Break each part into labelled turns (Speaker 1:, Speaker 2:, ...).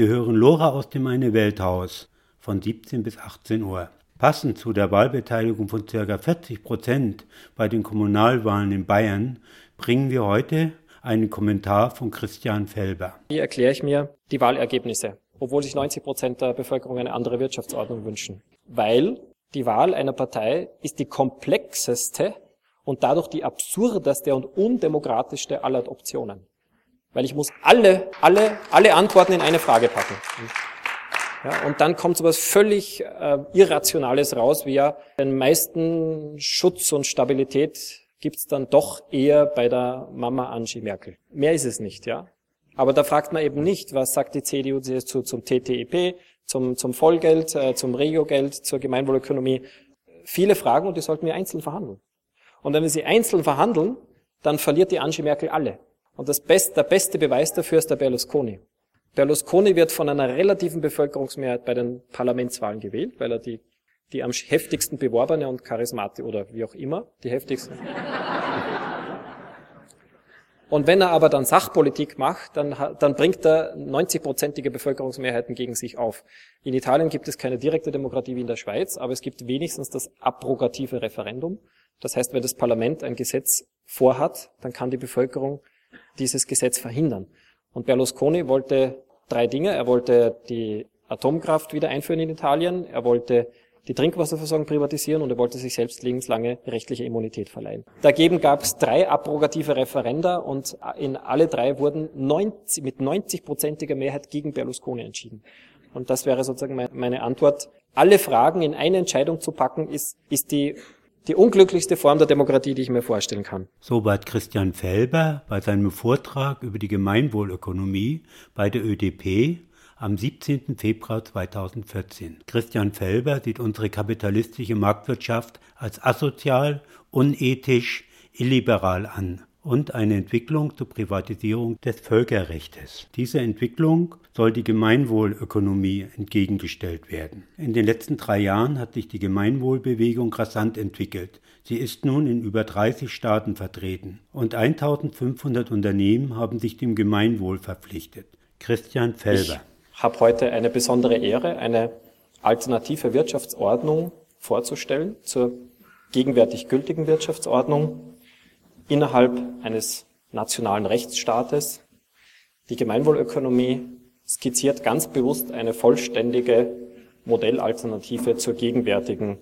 Speaker 1: Sie hören Lora aus dem Eine Welthaus von 17 bis 18 Uhr. Passend zu der Wahlbeteiligung von ca. 40 Prozent bei den Kommunalwahlen in Bayern bringen wir heute einen Kommentar von Christian Felber.
Speaker 2: Wie erkläre ich mir die Wahlergebnisse, obwohl sich 90 Prozent der Bevölkerung eine andere Wirtschaftsordnung wünschen? Weil die Wahl einer Partei ist die komplexeste und dadurch die absurdeste und undemokratischste aller Optionen. Weil ich muss alle, alle, alle Antworten in eine Frage packen. Ja, und dann kommt so was völlig äh, Irrationales raus, wie ja, den meisten Schutz und Stabilität gibt's dann doch eher bei der Mama Angie Merkel. Mehr ist es nicht, ja. Aber da fragt man eben nicht, was sagt die CDU zu, zum TTIP, zum, zum Vollgeld, äh, zum Regiogeld, zur Gemeinwohlökonomie. Viele Fragen und die sollten wir einzeln verhandeln. Und wenn wir sie einzeln verhandeln, dann verliert die Angie Merkel alle. Und das best, der beste Beweis dafür ist der Berlusconi. Berlusconi wird von einer relativen Bevölkerungsmehrheit bei den Parlamentswahlen gewählt, weil er die, die am heftigsten beworbene und charismatische oder wie auch immer, die heftigsten. Und wenn er aber dann Sachpolitik macht, dann, dann bringt er 90-prozentige Bevölkerungsmehrheiten gegen sich auf. In Italien gibt es keine direkte Demokratie wie in der Schweiz, aber es gibt wenigstens das abrogative Referendum. Das heißt, wenn das Parlament ein Gesetz vorhat, dann kann die Bevölkerung dieses Gesetz verhindern. Und Berlusconi wollte drei Dinge. Er wollte die Atomkraft wieder einführen in Italien, er wollte die Trinkwasserversorgung privatisieren und er wollte sich selbst lebenslange rechtliche Immunität verleihen. Dagegen gab es drei abrogative Referenda und in alle drei wurden 90, mit 90-prozentiger Mehrheit gegen Berlusconi entschieden. Und das wäre sozusagen meine Antwort. Alle Fragen in eine Entscheidung zu packen, ist, ist die die unglücklichste Form der Demokratie, die ich mir vorstellen kann.
Speaker 1: Soweit Christian Felber bei seinem Vortrag über die Gemeinwohlökonomie bei der ÖDP am 17. Februar 2014. Christian Felber sieht unsere kapitalistische Marktwirtschaft als asozial, unethisch, illiberal an und eine Entwicklung zur Privatisierung des Völkerrechtes. Dieser Entwicklung soll die Gemeinwohlökonomie entgegengestellt werden. In den letzten drei Jahren hat sich die Gemeinwohlbewegung rasant entwickelt. Sie ist nun in über 30 Staaten vertreten und 1500 Unternehmen haben sich dem Gemeinwohl verpflichtet. Christian Felber.
Speaker 2: Ich habe heute eine besondere Ehre, eine alternative Wirtschaftsordnung vorzustellen zur gegenwärtig gültigen Wirtschaftsordnung innerhalb eines nationalen Rechtsstaates. Die Gemeinwohlökonomie skizziert ganz bewusst eine vollständige Modellalternative zur gegenwärtigen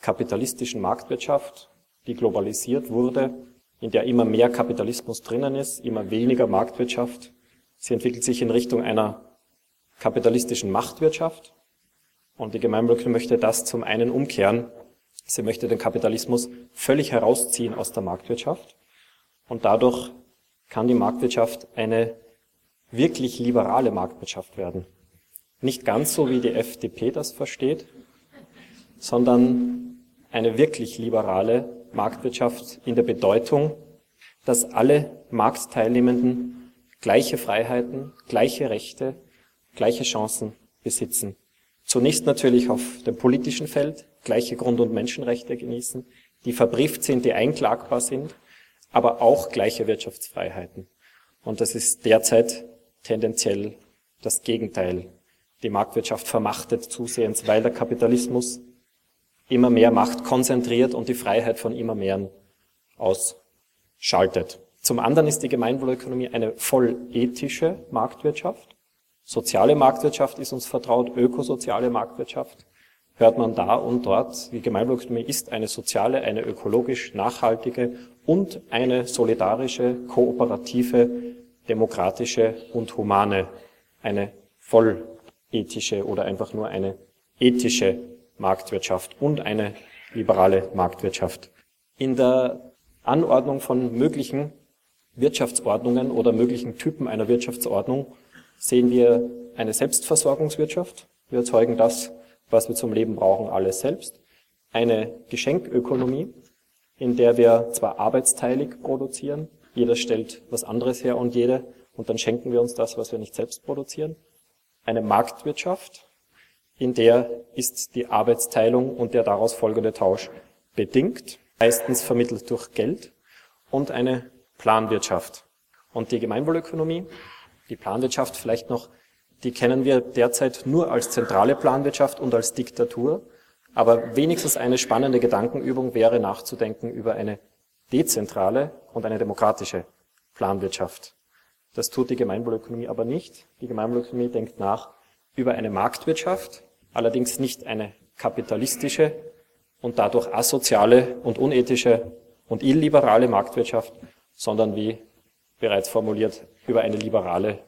Speaker 2: kapitalistischen Marktwirtschaft, die globalisiert wurde, in der immer mehr Kapitalismus drinnen ist, immer weniger Marktwirtschaft. Sie entwickelt sich in Richtung einer kapitalistischen Machtwirtschaft. Und die Gemeinwohlökonomie möchte das zum einen umkehren. Sie möchte den Kapitalismus völlig herausziehen aus der Marktwirtschaft und dadurch kann die Marktwirtschaft eine wirklich liberale Marktwirtschaft werden. Nicht ganz so, wie die FDP das versteht, sondern eine wirklich liberale Marktwirtschaft in der Bedeutung, dass alle Marktteilnehmenden gleiche Freiheiten, gleiche Rechte, gleiche Chancen besitzen. Zunächst natürlich auf dem politischen Feld gleiche Grund- und Menschenrechte genießen, die verbrieft sind, die einklagbar sind aber auch gleiche Wirtschaftsfreiheiten. Und das ist derzeit tendenziell das Gegenteil. Die Marktwirtschaft vermachtet zusehends, weil der Kapitalismus immer mehr Macht konzentriert und die Freiheit von immer mehr ausschaltet. Zum anderen ist die Gemeinwohlökonomie eine voll ethische Marktwirtschaft. Soziale Marktwirtschaft ist uns vertraut, ökosoziale Marktwirtschaft hört man da und dort, die Gemeinwohlökonomie ist eine soziale, eine ökologisch nachhaltige und eine solidarische, kooperative, demokratische und humane, eine vollethische oder einfach nur eine ethische Marktwirtschaft und eine liberale Marktwirtschaft. In der Anordnung von möglichen Wirtschaftsordnungen oder möglichen Typen einer Wirtschaftsordnung sehen wir eine Selbstversorgungswirtschaft. Wir erzeugen das, was wir zum Leben brauchen, alles selbst. Eine Geschenkökonomie, in der wir zwar arbeitsteilig produzieren, jeder stellt was anderes her und jede, und dann schenken wir uns das, was wir nicht selbst produzieren. Eine Marktwirtschaft, in der ist die Arbeitsteilung und der daraus folgende Tausch bedingt, meistens vermittelt durch Geld, und eine Planwirtschaft. Und die Gemeinwohlökonomie, die Planwirtschaft vielleicht noch die kennen wir derzeit nur als zentrale Planwirtschaft und als Diktatur. Aber wenigstens eine spannende Gedankenübung wäre nachzudenken über eine dezentrale und eine demokratische Planwirtschaft. Das tut die Gemeinwohlökonomie aber nicht. Die Gemeinwohlökonomie denkt nach über eine Marktwirtschaft, allerdings nicht eine kapitalistische und dadurch asoziale und unethische und illiberale Marktwirtschaft, sondern wie bereits formuliert über eine liberale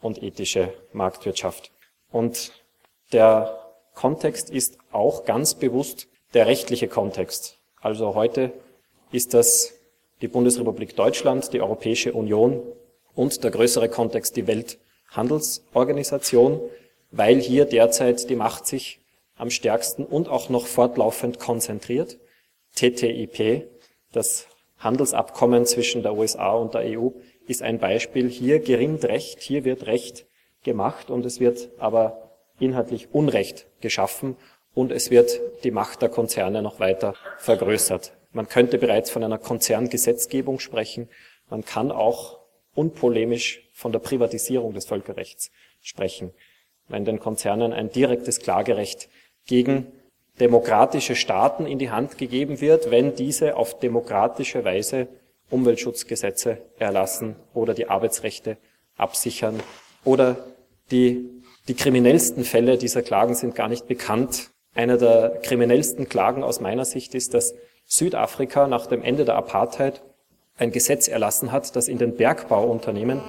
Speaker 2: und ethische Marktwirtschaft. Und der Kontext ist auch ganz bewusst der rechtliche Kontext. Also heute ist das die Bundesrepublik Deutschland, die Europäische Union und der größere Kontext die Welthandelsorganisation, weil hier derzeit die Macht sich am stärksten und auch noch fortlaufend konzentriert. TTIP, das Handelsabkommen zwischen der USA und der EU, ist ein Beispiel. Hier gerinnt Recht, hier wird Recht gemacht und es wird aber inhaltlich Unrecht geschaffen und es wird die Macht der Konzerne noch weiter vergrößert. Man könnte bereits von einer Konzerngesetzgebung sprechen. Man kann auch unpolemisch von der Privatisierung des Völkerrechts sprechen, wenn den Konzernen ein direktes Klagerecht gegen demokratische Staaten in die Hand gegeben wird, wenn diese auf demokratische Weise Umweltschutzgesetze erlassen oder die Arbeitsrechte absichern oder die, die kriminellsten Fälle dieser Klagen sind gar nicht bekannt. Einer der kriminellsten Klagen aus meiner Sicht ist, dass Südafrika nach dem Ende der Apartheid ein Gesetz erlassen hat, dass in den Bergbauunternehmen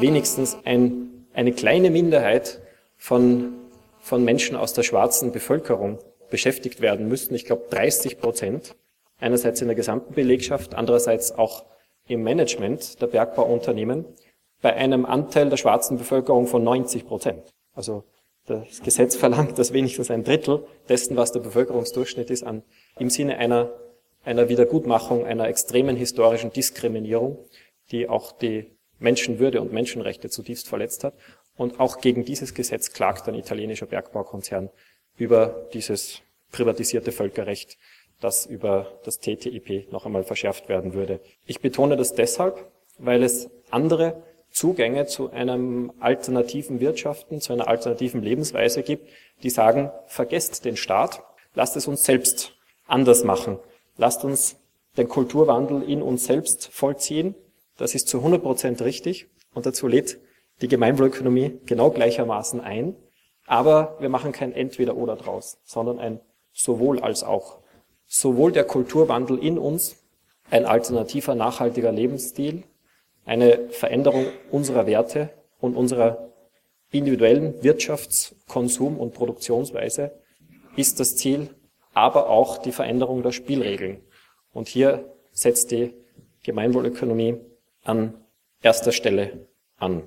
Speaker 2: wenigstens ein, eine kleine Minderheit von, von Menschen aus der schwarzen Bevölkerung beschäftigt werden müssten. Ich glaube 30 Prozent. Einerseits in der gesamten Belegschaft, andererseits auch im Management der Bergbauunternehmen bei einem Anteil der schwarzen Bevölkerung von 90 Prozent. Also das Gesetz verlangt, dass wenigstens ein Drittel dessen, was der Bevölkerungsdurchschnitt ist, an, im Sinne einer, einer Wiedergutmachung, einer extremen historischen Diskriminierung, die auch die Menschenwürde und Menschenrechte zutiefst verletzt hat. Und auch gegen dieses Gesetz klagt ein italienischer Bergbaukonzern über dieses privatisierte Völkerrecht, das über das TTIP noch einmal verschärft werden würde. Ich betone das deshalb, weil es andere Zugänge zu einem alternativen Wirtschaften, zu einer alternativen Lebensweise gibt, die sagen, vergesst den Staat, lasst es uns selbst anders machen, lasst uns den Kulturwandel in uns selbst vollziehen. Das ist zu 100 Prozent richtig und dazu lädt die Gemeinwohlökonomie genau gleichermaßen ein. Aber wir machen kein Entweder-Oder draus, sondern ein sowohl als auch. Sowohl der Kulturwandel in uns, ein alternativer, nachhaltiger Lebensstil, eine Veränderung unserer Werte und unserer individuellen Wirtschafts-, Konsum- und Produktionsweise ist das Ziel, aber auch die Veränderung der Spielregeln. Und hier setzt die Gemeinwohlökonomie an erster Stelle an.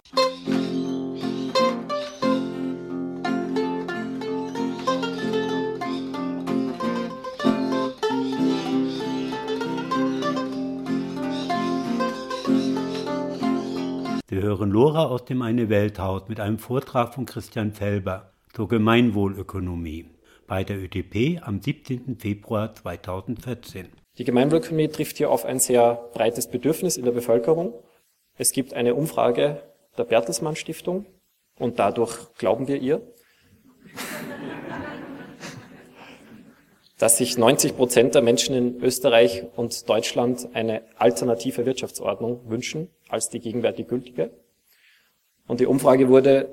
Speaker 1: Hören Lora aus dem Eine Welthaus mit einem Vortrag von Christian Felber zur Gemeinwohlökonomie bei der ÖDP am 17. Februar 2014.
Speaker 2: Die Gemeinwohlökonomie trifft hier auf ein sehr breites Bedürfnis in der Bevölkerung. Es gibt eine Umfrage der Bertelsmann Stiftung und dadurch glauben wir ihr, dass sich 90 Prozent der Menschen in Österreich und Deutschland eine alternative Wirtschaftsordnung wünschen als die gegenwärtig gültige. Und die Umfrage wurde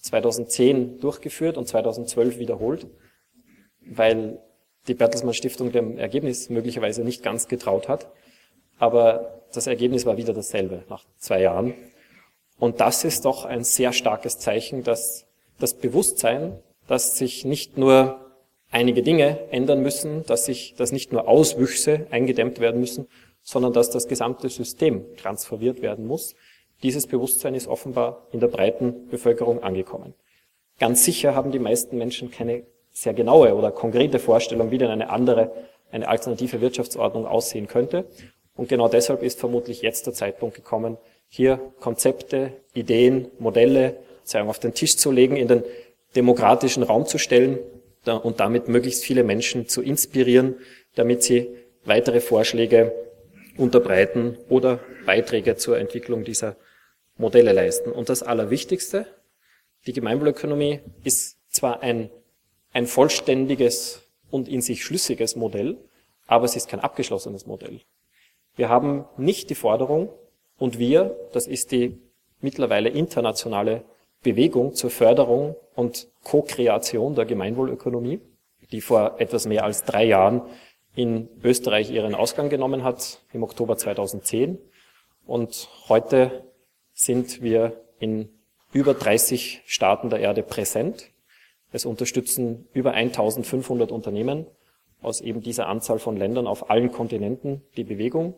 Speaker 2: 2010 durchgeführt und 2012 wiederholt, weil die Bertelsmann Stiftung dem Ergebnis möglicherweise nicht ganz getraut hat. Aber das Ergebnis war wieder dasselbe nach zwei Jahren. Und das ist doch ein sehr starkes Zeichen, dass das Bewusstsein, dass sich nicht nur einige Dinge ändern müssen, dass sich, dass nicht nur Auswüchse eingedämmt werden müssen, sondern dass das gesamte System transformiert werden muss. Dieses Bewusstsein ist offenbar in der breiten Bevölkerung angekommen. Ganz sicher haben die meisten Menschen keine sehr genaue oder konkrete Vorstellung, wie denn eine andere, eine alternative Wirtschaftsordnung aussehen könnte. Und genau deshalb ist vermutlich jetzt der Zeitpunkt gekommen, hier Konzepte, Ideen, Modelle sagen, auf den Tisch zu legen, in den demokratischen Raum zu stellen und damit möglichst viele Menschen zu inspirieren, damit sie weitere Vorschläge unterbreiten oder Beiträge zur Entwicklung dieser Modelle leisten. Und das Allerwichtigste, die Gemeinwohlökonomie ist zwar ein, ein vollständiges und in sich schlüssiges Modell, aber es ist kein abgeschlossenes Modell. Wir haben nicht die Forderung, und wir, das ist die mittlerweile internationale Bewegung zur Förderung und Co-Kreation der Gemeinwohlökonomie, die vor etwas mehr als drei Jahren in Österreich ihren Ausgang genommen hat, im Oktober 2010. Und heute sind wir in über 30 Staaten der Erde präsent. Es unterstützen über 1500 Unternehmen aus eben dieser Anzahl von Ländern auf allen Kontinenten die Bewegung.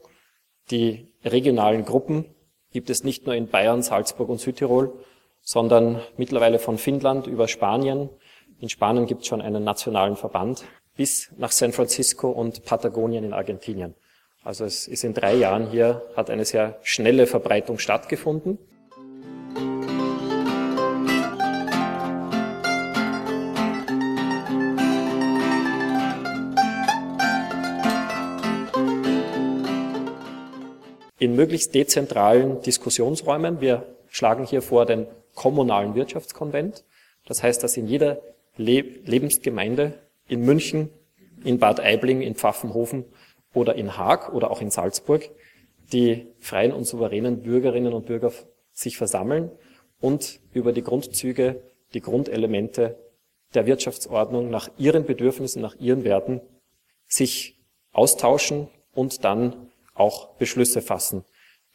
Speaker 2: Die regionalen Gruppen gibt es nicht nur in Bayern, Salzburg und Südtirol, sondern mittlerweile von Finnland über Spanien. In Spanien gibt es schon einen nationalen Verband bis nach San Francisco und Patagonien in Argentinien. Also es ist in drei Jahren hier, hat eine sehr schnelle Verbreitung stattgefunden. In möglichst dezentralen Diskussionsräumen. Wir schlagen hier vor den kommunalen Wirtschaftskonvent. Das heißt, dass in jeder Le Lebensgemeinde in München, in Bad Aibling, in Pfaffenhofen oder in Haag oder auch in Salzburg die freien und souveränen Bürgerinnen und Bürger sich versammeln und über die Grundzüge, die Grundelemente der Wirtschaftsordnung nach ihren Bedürfnissen, nach ihren Werten sich austauschen und dann auch Beschlüsse fassen.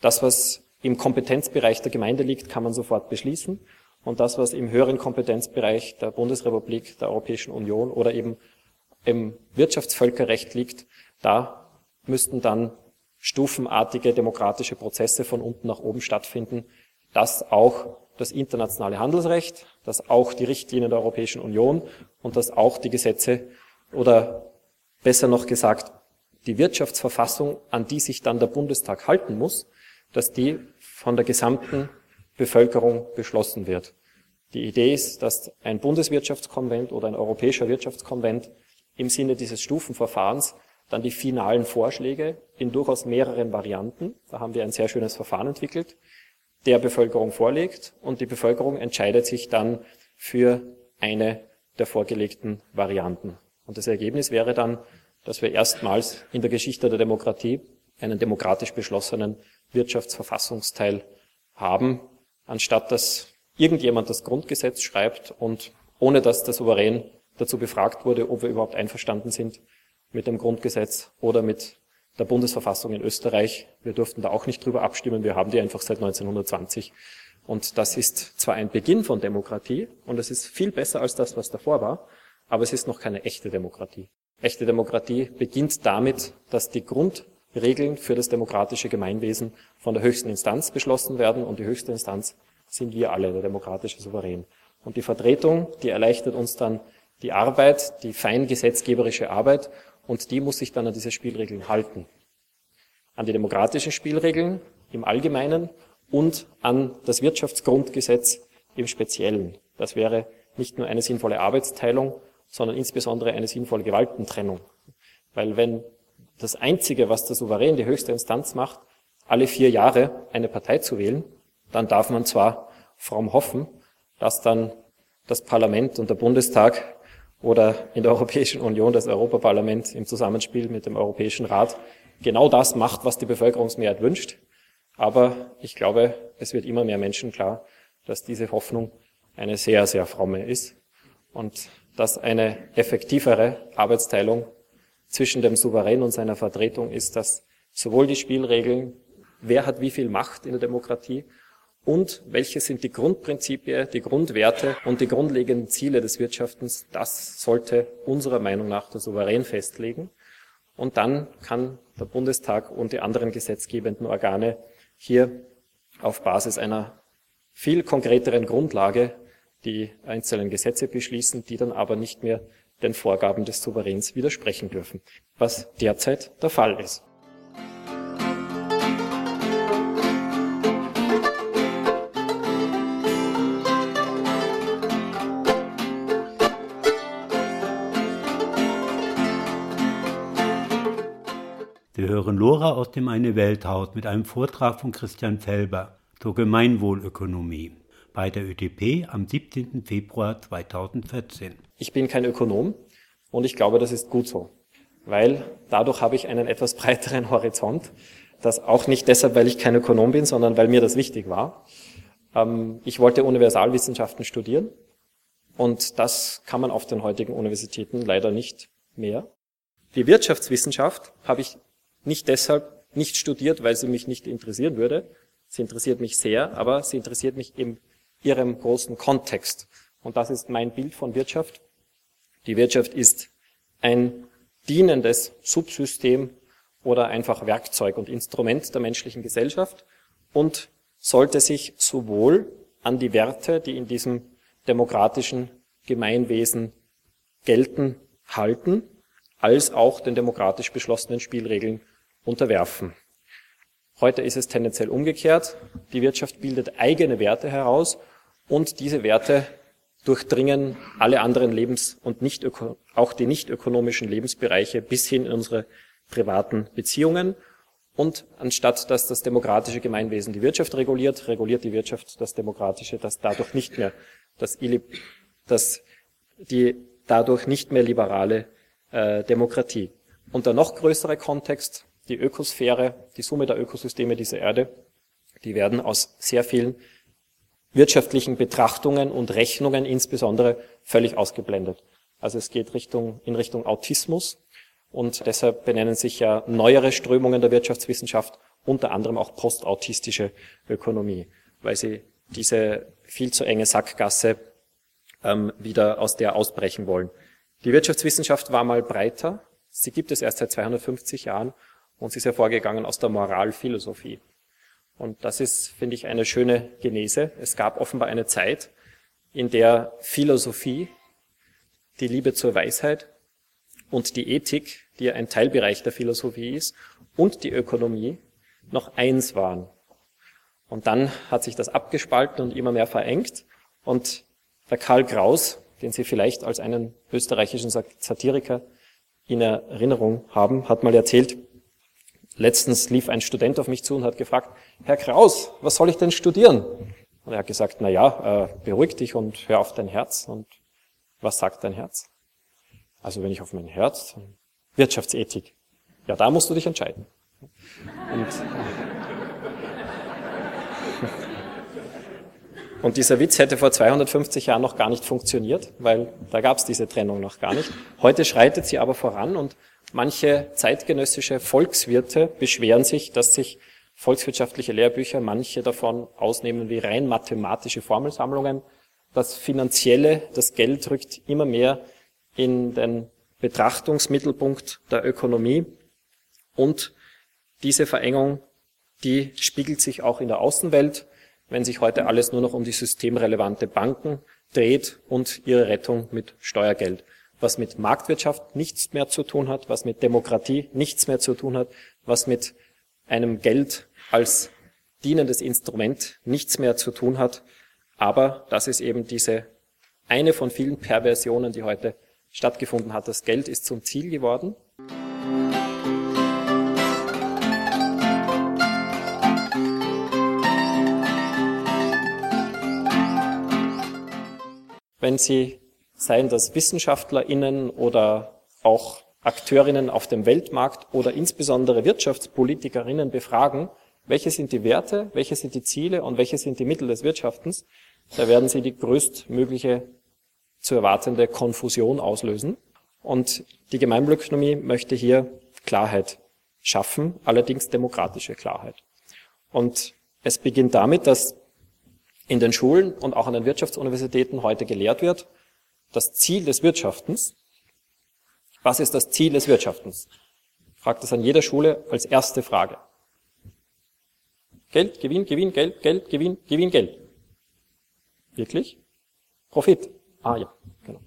Speaker 2: Das, was im Kompetenzbereich der Gemeinde liegt, kann man sofort beschließen. Und das, was im höheren Kompetenzbereich der Bundesrepublik, der Europäischen Union oder eben im Wirtschaftsvölkerrecht liegt, da müssten dann stufenartige demokratische Prozesse von unten nach oben stattfinden, dass auch das internationale Handelsrecht, dass auch die Richtlinien der Europäischen Union und dass auch die Gesetze oder besser noch gesagt die Wirtschaftsverfassung, an die sich dann der Bundestag halten muss, dass die von der gesamten Bevölkerung beschlossen wird. Die Idee ist, dass ein Bundeswirtschaftskonvent oder ein europäischer Wirtschaftskonvent im Sinne dieses Stufenverfahrens dann die finalen Vorschläge in durchaus mehreren Varianten, da haben wir ein sehr schönes Verfahren entwickelt, der Bevölkerung vorlegt und die Bevölkerung entscheidet sich dann für eine der vorgelegten Varianten. Und das Ergebnis wäre dann, dass wir erstmals in der Geschichte der Demokratie einen demokratisch beschlossenen Wirtschaftsverfassungsteil haben, anstatt dass irgendjemand das Grundgesetz schreibt und ohne dass der Souverän dazu befragt wurde, ob wir überhaupt einverstanden sind mit dem Grundgesetz oder mit der Bundesverfassung in Österreich. Wir durften da auch nicht drüber abstimmen. Wir haben die einfach seit 1920. Und das ist zwar ein Beginn von Demokratie und es ist viel besser als das, was davor war, aber es ist noch keine echte Demokratie. Echte Demokratie beginnt damit, dass die Grundregeln für das demokratische Gemeinwesen von der höchsten Instanz beschlossen werden und die höchste Instanz sind wir alle, der demokratische Souverän. Und die Vertretung, die erleichtert uns dann die Arbeit, die fein gesetzgeberische Arbeit und die muss sich dann an diese Spielregeln halten. An die demokratischen Spielregeln im Allgemeinen und an das Wirtschaftsgrundgesetz im Speziellen. Das wäre nicht nur eine sinnvolle Arbeitsteilung, sondern insbesondere eine sinnvolle Gewaltentrennung. Weil wenn das Einzige, was der Souverän, die höchste Instanz macht, alle vier Jahre eine Partei zu wählen, dann darf man zwar fromm hoffen, dass dann das Parlament und der Bundestag oder in der Europäischen Union das Europaparlament im Zusammenspiel mit dem Europäischen Rat genau das macht, was die Bevölkerungsmehrheit wünscht. Aber ich glaube, es wird immer mehr Menschen klar, dass diese Hoffnung eine sehr, sehr fromme ist und dass eine effektivere Arbeitsteilung zwischen dem Souverän und seiner Vertretung ist, dass sowohl die Spielregeln, wer hat wie viel Macht in der Demokratie und welche sind die Grundprinzipien, die Grundwerte und die grundlegenden Ziele des Wirtschaftens, das sollte unserer Meinung nach der Souverän festlegen. Und dann kann der Bundestag und die anderen gesetzgebenden Organe hier auf Basis einer viel konkreteren Grundlage die einzelnen Gesetze beschließen, die dann aber nicht mehr den Vorgaben des Souveräns widersprechen dürfen, was derzeit der Fall ist.
Speaker 1: Wir hören Lora aus dem Eine Welthaus mit einem Vortrag von Christian Felber zur Gemeinwohlökonomie. bei der ÖDP am 17. Februar 2014.
Speaker 2: Ich bin kein Ökonom und ich glaube, das ist gut so, weil dadurch habe ich einen etwas breiteren Horizont. Das auch nicht deshalb, weil ich kein Ökonom bin, sondern weil mir das wichtig war. Ähm, ich wollte Universalwissenschaften studieren und das kann man auf den heutigen Universitäten leider nicht mehr. Die Wirtschaftswissenschaft habe ich nicht deshalb nicht studiert, weil sie mich nicht interessieren würde. Sie interessiert mich sehr, aber sie interessiert mich in ihrem großen Kontext. Und das ist mein Bild von Wirtschaft. Die Wirtschaft ist ein dienendes Subsystem oder einfach Werkzeug und Instrument der menschlichen Gesellschaft und sollte sich sowohl an die Werte, die in diesem demokratischen Gemeinwesen gelten, halten, als auch den demokratisch beschlossenen Spielregeln unterwerfen. Heute ist es tendenziell umgekehrt. Die Wirtschaft bildet eigene Werte heraus und diese Werte durchdringen alle anderen Lebens- und nicht auch die nicht ökonomischen Lebensbereiche bis hin in unsere privaten Beziehungen. Und anstatt dass das demokratische Gemeinwesen die Wirtschaft reguliert, reguliert die Wirtschaft das demokratische, das dadurch nicht mehr das, das die dadurch nicht mehr liberale äh, Demokratie. Und der noch größere Kontext, die Ökosphäre, die Summe der Ökosysteme dieser Erde, die werden aus sehr vielen wirtschaftlichen Betrachtungen und Rechnungen insbesondere völlig ausgeblendet. Also es geht Richtung, in Richtung Autismus und deshalb benennen sich ja neuere Strömungen der Wirtschaftswissenschaft unter anderem auch postautistische Ökonomie, weil sie diese viel zu enge Sackgasse ähm, wieder aus der ausbrechen wollen. Die Wirtschaftswissenschaft war mal breiter. Sie gibt es erst seit 250 Jahren und sie ist hervorgegangen aus der Moralphilosophie. Und das ist, finde ich, eine schöne Genese. Es gab offenbar eine Zeit, in der Philosophie, die Liebe zur Weisheit und die Ethik, die ein Teilbereich der Philosophie ist, und die Ökonomie noch eins waren. Und dann hat sich das abgespalten und immer mehr verengt. Und der Karl Kraus, den Sie vielleicht als einen österreichischen Satiriker in Erinnerung haben, hat mal erzählt, letztens lief ein Student auf mich zu und hat gefragt, Herr Kraus, was soll ich denn studieren? Und er hat gesagt, na ja, äh, beruhig dich und hör auf dein Herz. Und was sagt dein Herz? Also wenn ich auf mein Herz, Wirtschaftsethik. Ja, da musst du dich entscheiden. Und Und dieser Witz hätte vor 250 Jahren noch gar nicht funktioniert, weil da gab es diese Trennung noch gar nicht. Heute schreitet sie aber voran und manche zeitgenössische Volkswirte beschweren sich, dass sich volkswirtschaftliche Lehrbücher manche davon ausnehmen wie rein mathematische Formelsammlungen. Das Finanzielle, das Geld rückt immer mehr in den Betrachtungsmittelpunkt der Ökonomie und diese Verengung, die spiegelt sich auch in der Außenwelt wenn sich heute alles nur noch um die systemrelevante Banken dreht und ihre Rettung mit Steuergeld. Was mit Marktwirtschaft nichts mehr zu tun hat, was mit Demokratie nichts mehr zu tun hat, was mit einem Geld als dienendes Instrument nichts mehr zu tun hat. Aber das ist eben diese eine von vielen Perversionen, die heute stattgefunden hat. Das Geld ist zum Ziel geworden. wenn sie, seien das WissenschaftlerInnen oder auch Akteurinnen auf dem Weltmarkt oder insbesondere Wirtschaftspolitikerinnen befragen, welche sind die Werte, welche sind die Ziele und welche sind die Mittel des Wirtschaftens, da werden sie die größtmögliche zu erwartende Konfusion auslösen. Und die Gemeinwohlökonomie möchte hier Klarheit schaffen, allerdings demokratische Klarheit. Und es beginnt damit, dass in den Schulen und auch an den Wirtschaftsuniversitäten heute gelehrt wird, das Ziel des Wirtschaftens. Was ist das Ziel des Wirtschaftens? Fragt es an jeder Schule als erste Frage. Geld, Gewinn, Gewinn, Geld, Geld, Gewinn, Gewinn, Geld. Wirklich? Profit. Ah ja, genau.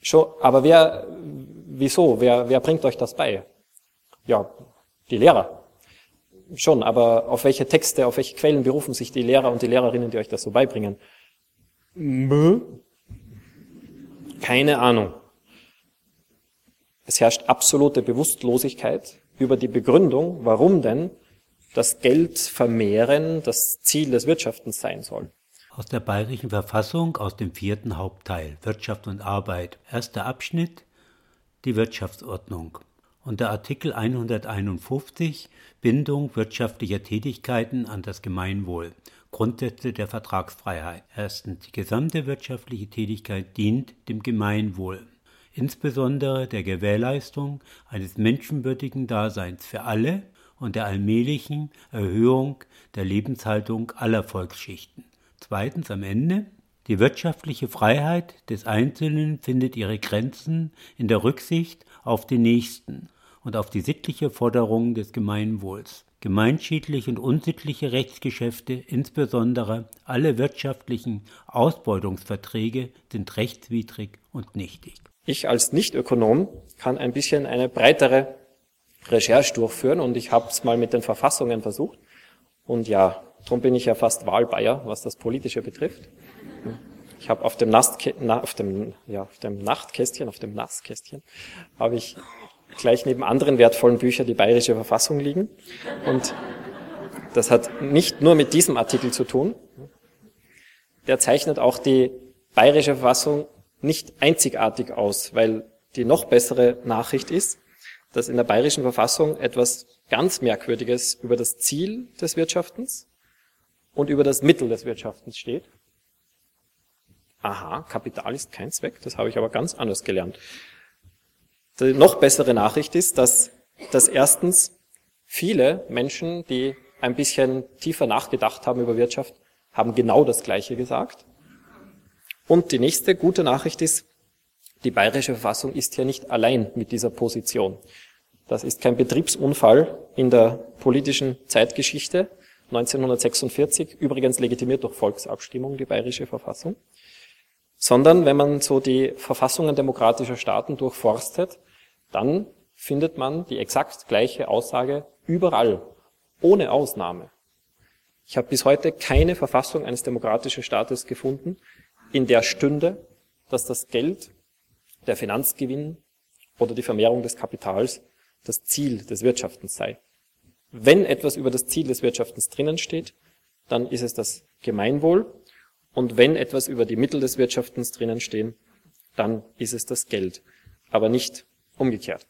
Speaker 2: Schon, aber wer, wieso? Wer, wer bringt euch das bei? Ja, die Lehrer schon, aber auf welche Texte, auf welche Quellen berufen sich die Lehrer und die Lehrerinnen, die euch das so beibringen? Keine Ahnung. Es herrscht absolute Bewusstlosigkeit über die Begründung, warum denn das Geld vermehren das Ziel des Wirtschaftens sein soll.
Speaker 1: aus der Bayerischen Verfassung aus dem vierten Hauptteil Wirtschaft und Arbeit. Erster Abschnitt die Wirtschaftsordnung. Unter Artikel 151 Bindung wirtschaftlicher Tätigkeiten an das Gemeinwohl. Grundsätze der Vertragsfreiheit. Erstens. Die gesamte wirtschaftliche Tätigkeit dient dem Gemeinwohl, insbesondere der Gewährleistung eines menschenwürdigen Daseins für alle und der allmählichen Erhöhung der Lebenshaltung aller Volksschichten. Zweitens am Ende die wirtschaftliche Freiheit des Einzelnen findet ihre Grenzen in der Rücksicht auf den Nächsten und auf die sittliche Forderung des Gemeinwohls. Gemeinschädliche und unsittliche Rechtsgeschäfte, insbesondere alle wirtschaftlichen Ausbeutungsverträge, sind rechtswidrig und nichtig.
Speaker 2: Ich als Nichtökonom kann ein bisschen eine breitere Recherche durchführen und ich habe es mal mit den Verfassungen versucht. Und ja, darum bin ich ja fast Wahlbayer, was das Politische betrifft. Ich habe auf dem, Nastkä na, auf, dem, ja, auf dem Nachtkästchen, auf dem Nasskästchen, habe ich gleich neben anderen wertvollen Büchern die Bayerische Verfassung liegen. Und das hat nicht nur mit diesem Artikel zu tun. Der zeichnet auch die Bayerische Verfassung nicht einzigartig aus, weil die noch bessere Nachricht ist, dass in der Bayerischen Verfassung etwas ganz Merkwürdiges über das Ziel des Wirtschaftens und über das Mittel des Wirtschaftens steht. Aha, Kapital ist kein Zweck, das habe ich aber ganz anders gelernt. Die noch bessere Nachricht ist, dass, dass erstens viele Menschen, die ein bisschen tiefer nachgedacht haben über Wirtschaft, haben genau das Gleiche gesagt. Und die nächste gute Nachricht ist, die bayerische Verfassung ist hier nicht allein mit dieser Position. Das ist kein Betriebsunfall in der politischen Zeitgeschichte. 1946, übrigens legitimiert durch Volksabstimmung, die bayerische Verfassung sondern wenn man so die Verfassungen demokratischer Staaten durchforstet, dann findet man die exakt gleiche Aussage überall, ohne Ausnahme. Ich habe bis heute keine Verfassung eines demokratischen Staates gefunden, in der stünde, dass das Geld, der Finanzgewinn oder die Vermehrung des Kapitals das Ziel des Wirtschaftens sei. Wenn etwas über das Ziel des Wirtschaftens drinnen steht, dann ist es das Gemeinwohl und wenn etwas über die Mittel des Wirtschaftens drinnen stehen, dann ist es das Geld, aber nicht umgekehrt.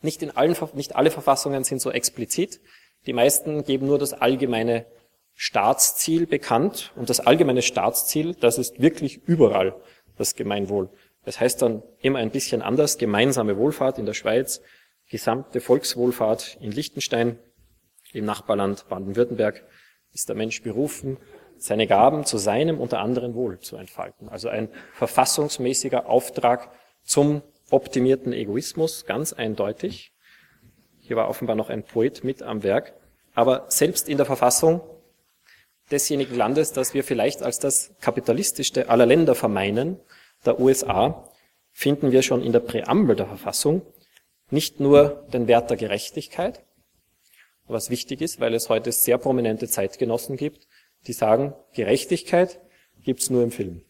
Speaker 2: Nicht, in allen, nicht alle Verfassungen sind so explizit. Die meisten geben nur das allgemeine Staatsziel bekannt. Und das allgemeine Staatsziel, das ist wirklich überall das Gemeinwohl. Das heißt dann immer ein bisschen anders. Gemeinsame Wohlfahrt in der Schweiz, gesamte Volkswohlfahrt in Liechtenstein, im Nachbarland Baden-Württemberg ist der Mensch berufen, seine Gaben zu seinem unter anderem Wohl zu entfalten. Also ein verfassungsmäßiger Auftrag zum optimierten Egoismus, ganz eindeutig. Hier war offenbar noch ein Poet mit am Werk. Aber selbst in der Verfassung desjenigen Landes, das wir vielleicht als das kapitalistischste aller Länder vermeinen, der USA, finden wir schon in der Präambel der Verfassung nicht nur den Wert der Gerechtigkeit, was wichtig ist, weil es heute sehr prominente Zeitgenossen gibt, die sagen, Gerechtigkeit gibt's nur im Film.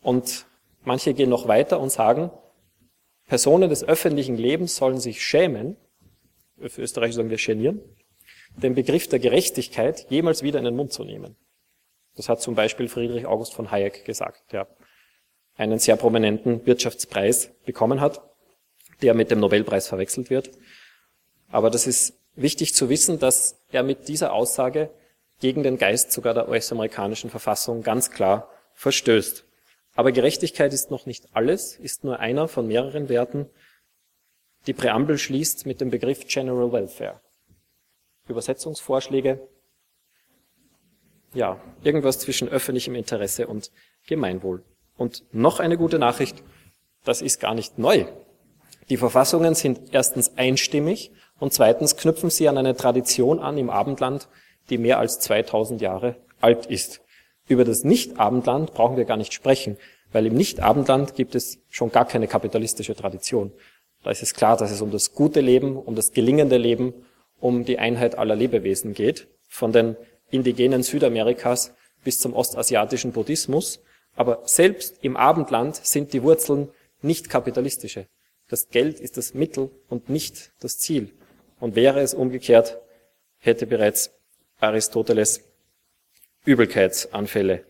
Speaker 2: Und manche gehen noch weiter und sagen, Personen des öffentlichen Lebens sollen sich schämen, für Österreich sagen wir genieren, den Begriff der Gerechtigkeit jemals wieder in den Mund zu nehmen. Das hat zum Beispiel Friedrich August von Hayek gesagt, der einen sehr prominenten Wirtschaftspreis bekommen hat, der mit dem Nobelpreis verwechselt wird. Aber das ist wichtig zu wissen, dass er mit dieser Aussage gegen den Geist sogar der US-amerikanischen Verfassung ganz klar verstößt. Aber Gerechtigkeit ist noch nicht alles, ist nur einer von mehreren Werten. Die Präambel schließt mit dem Begriff General Welfare. Übersetzungsvorschläge. Ja, irgendwas zwischen öffentlichem Interesse und Gemeinwohl. Und noch eine gute Nachricht, das ist gar nicht neu. Die Verfassungen sind erstens einstimmig und zweitens knüpfen sie an eine Tradition an im Abendland, die mehr als 2000 Jahre alt ist. Über das Nicht-Abendland brauchen wir gar nicht sprechen, weil im Nicht-Abendland gibt es schon gar keine kapitalistische Tradition. Da ist es klar, dass es um das gute Leben, um das gelingende Leben, um die Einheit aller Lebewesen geht, von den indigenen Südamerikas bis zum ostasiatischen Buddhismus. Aber selbst im Abendland sind die Wurzeln nicht kapitalistische. Das Geld ist das Mittel und nicht das Ziel. Und wäre es umgekehrt, hätte bereits Aristoteles Übelkeitsanfälle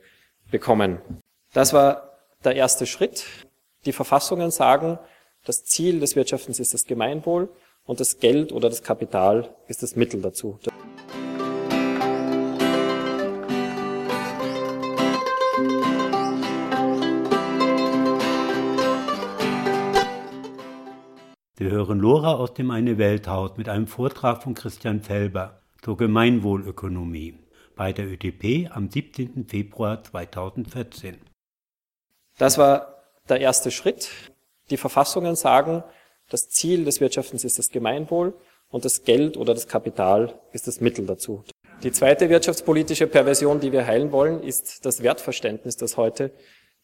Speaker 2: bekommen. Das war der erste Schritt. Die Verfassungen sagen, das Ziel des Wirtschaftens ist das Gemeinwohl und das Geld oder das Kapital ist das Mittel dazu.
Speaker 1: Wir hören Lora aus dem Eine Welthaus mit einem Vortrag von Christian Felber zur Gemeinwohlökonomie bei der ÖDP am 17. Februar 2014.
Speaker 2: Das war der erste Schritt. Die Verfassungen sagen, das Ziel des Wirtschaftens ist das Gemeinwohl und das Geld oder das Kapital ist das Mittel dazu. Die zweite wirtschaftspolitische Perversion, die wir heilen wollen, ist das Wertverständnis, das heute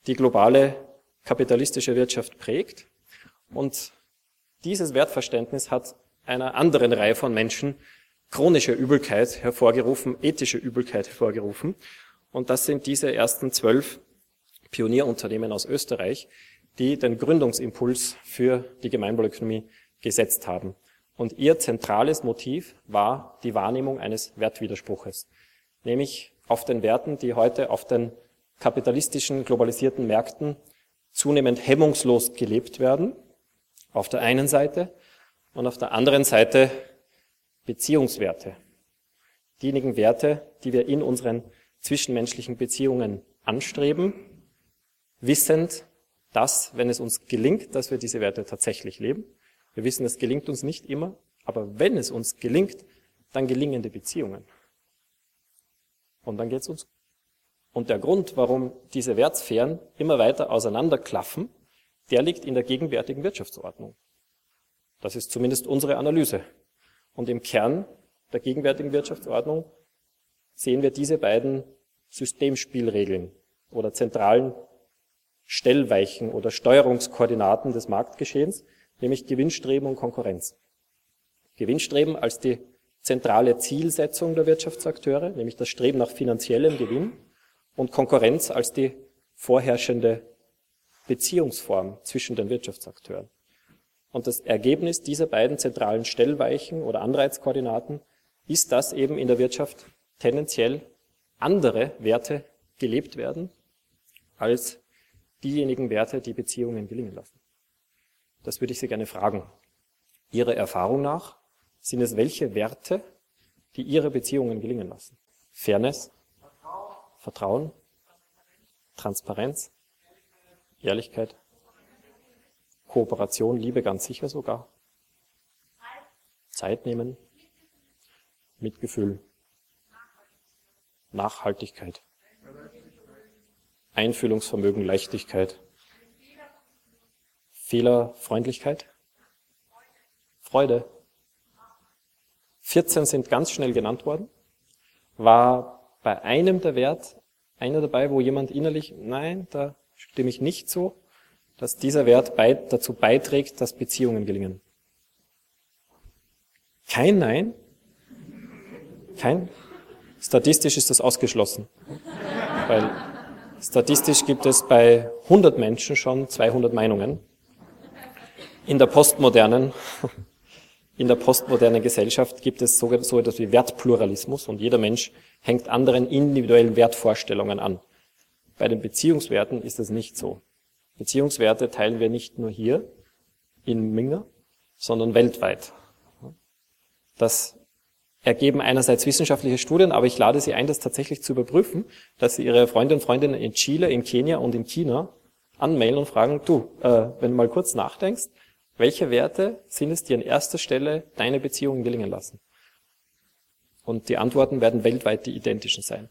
Speaker 2: die globale kapitalistische Wirtschaft prägt. Und dieses Wertverständnis hat einer anderen Reihe von Menschen chronische Übelkeit hervorgerufen, ethische Übelkeit hervorgerufen. Und das sind diese ersten zwölf Pionierunternehmen aus Österreich, die den Gründungsimpuls für die Gemeinwohlökonomie gesetzt haben. Und ihr zentrales Motiv war die Wahrnehmung eines Wertwiderspruches, nämlich auf den Werten, die heute auf den kapitalistischen, globalisierten Märkten zunehmend hemmungslos gelebt werden auf der einen Seite und auf der anderen Seite Beziehungswerte. Diejenigen Werte, die wir in unseren zwischenmenschlichen Beziehungen anstreben, wissend, dass, wenn es uns gelingt, dass wir diese Werte tatsächlich leben, wir wissen, es gelingt uns nicht immer, aber wenn es uns gelingt, dann gelingende Beziehungen. Und dann geht's uns. Und der Grund, warum diese Wertsphären immer weiter auseinanderklaffen, der liegt in der gegenwärtigen Wirtschaftsordnung. Das ist zumindest unsere Analyse. Und im Kern der gegenwärtigen Wirtschaftsordnung sehen wir diese beiden Systemspielregeln oder zentralen Stellweichen oder Steuerungskoordinaten des Marktgeschehens, nämlich Gewinnstreben und Konkurrenz. Gewinnstreben als die zentrale Zielsetzung der Wirtschaftsakteure, nämlich das Streben nach finanziellem Gewinn und Konkurrenz als die vorherrschende Beziehungsform zwischen den Wirtschaftsakteuren. Und das Ergebnis dieser beiden zentralen Stellweichen oder Anreizkoordinaten ist, dass eben in der Wirtschaft tendenziell andere Werte gelebt werden als diejenigen Werte, die Beziehungen gelingen lassen. Das würde ich Sie gerne fragen. Ihrer Erfahrung nach sind es welche Werte, die Ihre Beziehungen gelingen lassen? Fairness, Vertrauen, Transparenz, Ehrlichkeit, Kooperation, Liebe ganz sicher sogar. Zeit nehmen, Mitgefühl, Nachhaltigkeit, Einfühlungsvermögen, Leichtigkeit, Fehlerfreundlichkeit, Freude. 14 sind ganz schnell genannt worden. War bei einem der Wert einer dabei, wo jemand innerlich, nein, da stimme ich nicht so, dass dieser Wert bei, dazu beiträgt, dass Beziehungen gelingen. Kein Nein, kein, statistisch ist das ausgeschlossen. Weil statistisch gibt es bei 100 Menschen schon 200 Meinungen. In der postmodernen, in der postmodernen Gesellschaft gibt es so, so etwas wie Wertpluralismus und jeder Mensch hängt anderen individuellen Wertvorstellungen an. Bei den Beziehungswerten ist das nicht so. Beziehungswerte teilen wir nicht nur hier in Minga, sondern weltweit. Das ergeben einerseits wissenschaftliche Studien, aber ich lade Sie ein, das tatsächlich zu überprüfen, dass Sie Ihre Freunde und Freundinnen in Chile, in Kenia und in China anmelden und fragen, du, äh, wenn du mal kurz nachdenkst, welche Werte sind es, die an erster Stelle deine Beziehungen gelingen lassen? Und die Antworten werden weltweit die identischen sein.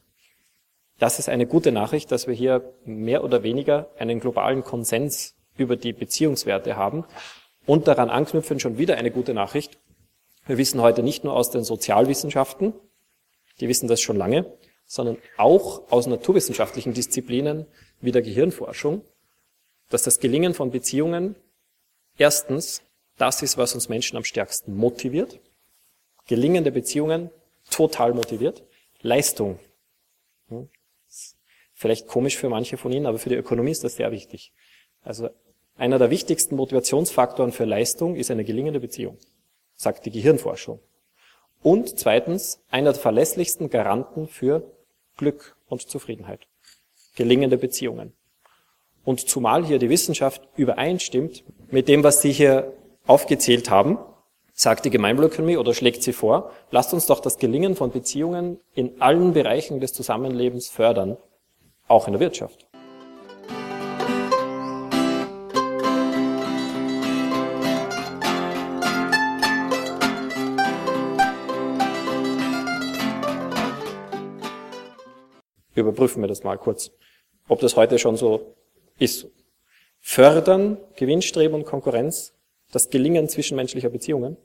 Speaker 2: Das ist eine gute Nachricht, dass wir hier mehr oder weniger einen globalen Konsens über die Beziehungswerte haben. Und daran anknüpfen schon wieder eine gute Nachricht. Wir wissen heute nicht nur aus den Sozialwissenschaften, die wissen das schon lange, sondern auch aus naturwissenschaftlichen Disziplinen wie der Gehirnforschung, dass das Gelingen von Beziehungen erstens das ist, was uns Menschen am stärksten motiviert. Gelingende Beziehungen total motiviert. Leistung Vielleicht komisch für manche von Ihnen, aber für die Ökonomie ist das sehr wichtig. Also einer der wichtigsten Motivationsfaktoren für Leistung ist eine gelingende Beziehung, sagt die Gehirnforschung. Und zweitens, einer der verlässlichsten Garanten für Glück und Zufriedenheit. Gelingende Beziehungen. Und zumal hier die Wissenschaft übereinstimmt mit dem, was Sie hier aufgezählt haben, sagt die Gemeinwohlökonomie oder schlägt sie vor, lasst uns doch das Gelingen von Beziehungen in allen Bereichen des Zusammenlebens fördern, auch in der Wirtschaft. Überprüfen wir das mal kurz, ob das heute schon so ist. Fördern Gewinnstreben und Konkurrenz das Gelingen zwischenmenschlicher Beziehungen?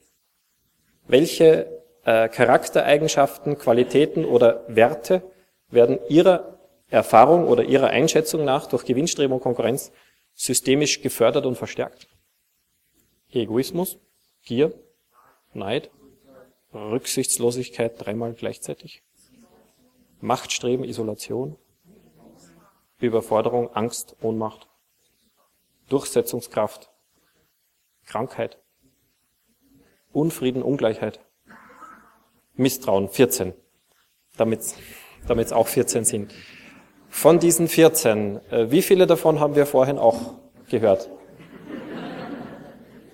Speaker 2: Welche äh, Charaktereigenschaften, Qualitäten oder Werte werden Ihrer Erfahrung oder Ihrer Einschätzung nach durch Gewinnstreben und Konkurrenz systemisch gefördert und verstärkt? Egoismus, Gier, Neid, Rücksichtslosigkeit dreimal gleichzeitig, Machtstreben, Isolation, Überforderung, Angst, Ohnmacht, Durchsetzungskraft, Krankheit, Unfrieden, Ungleichheit, Misstrauen, 14, damit es auch 14 sind. Von diesen 14, äh, wie viele davon haben wir vorhin auch gehört?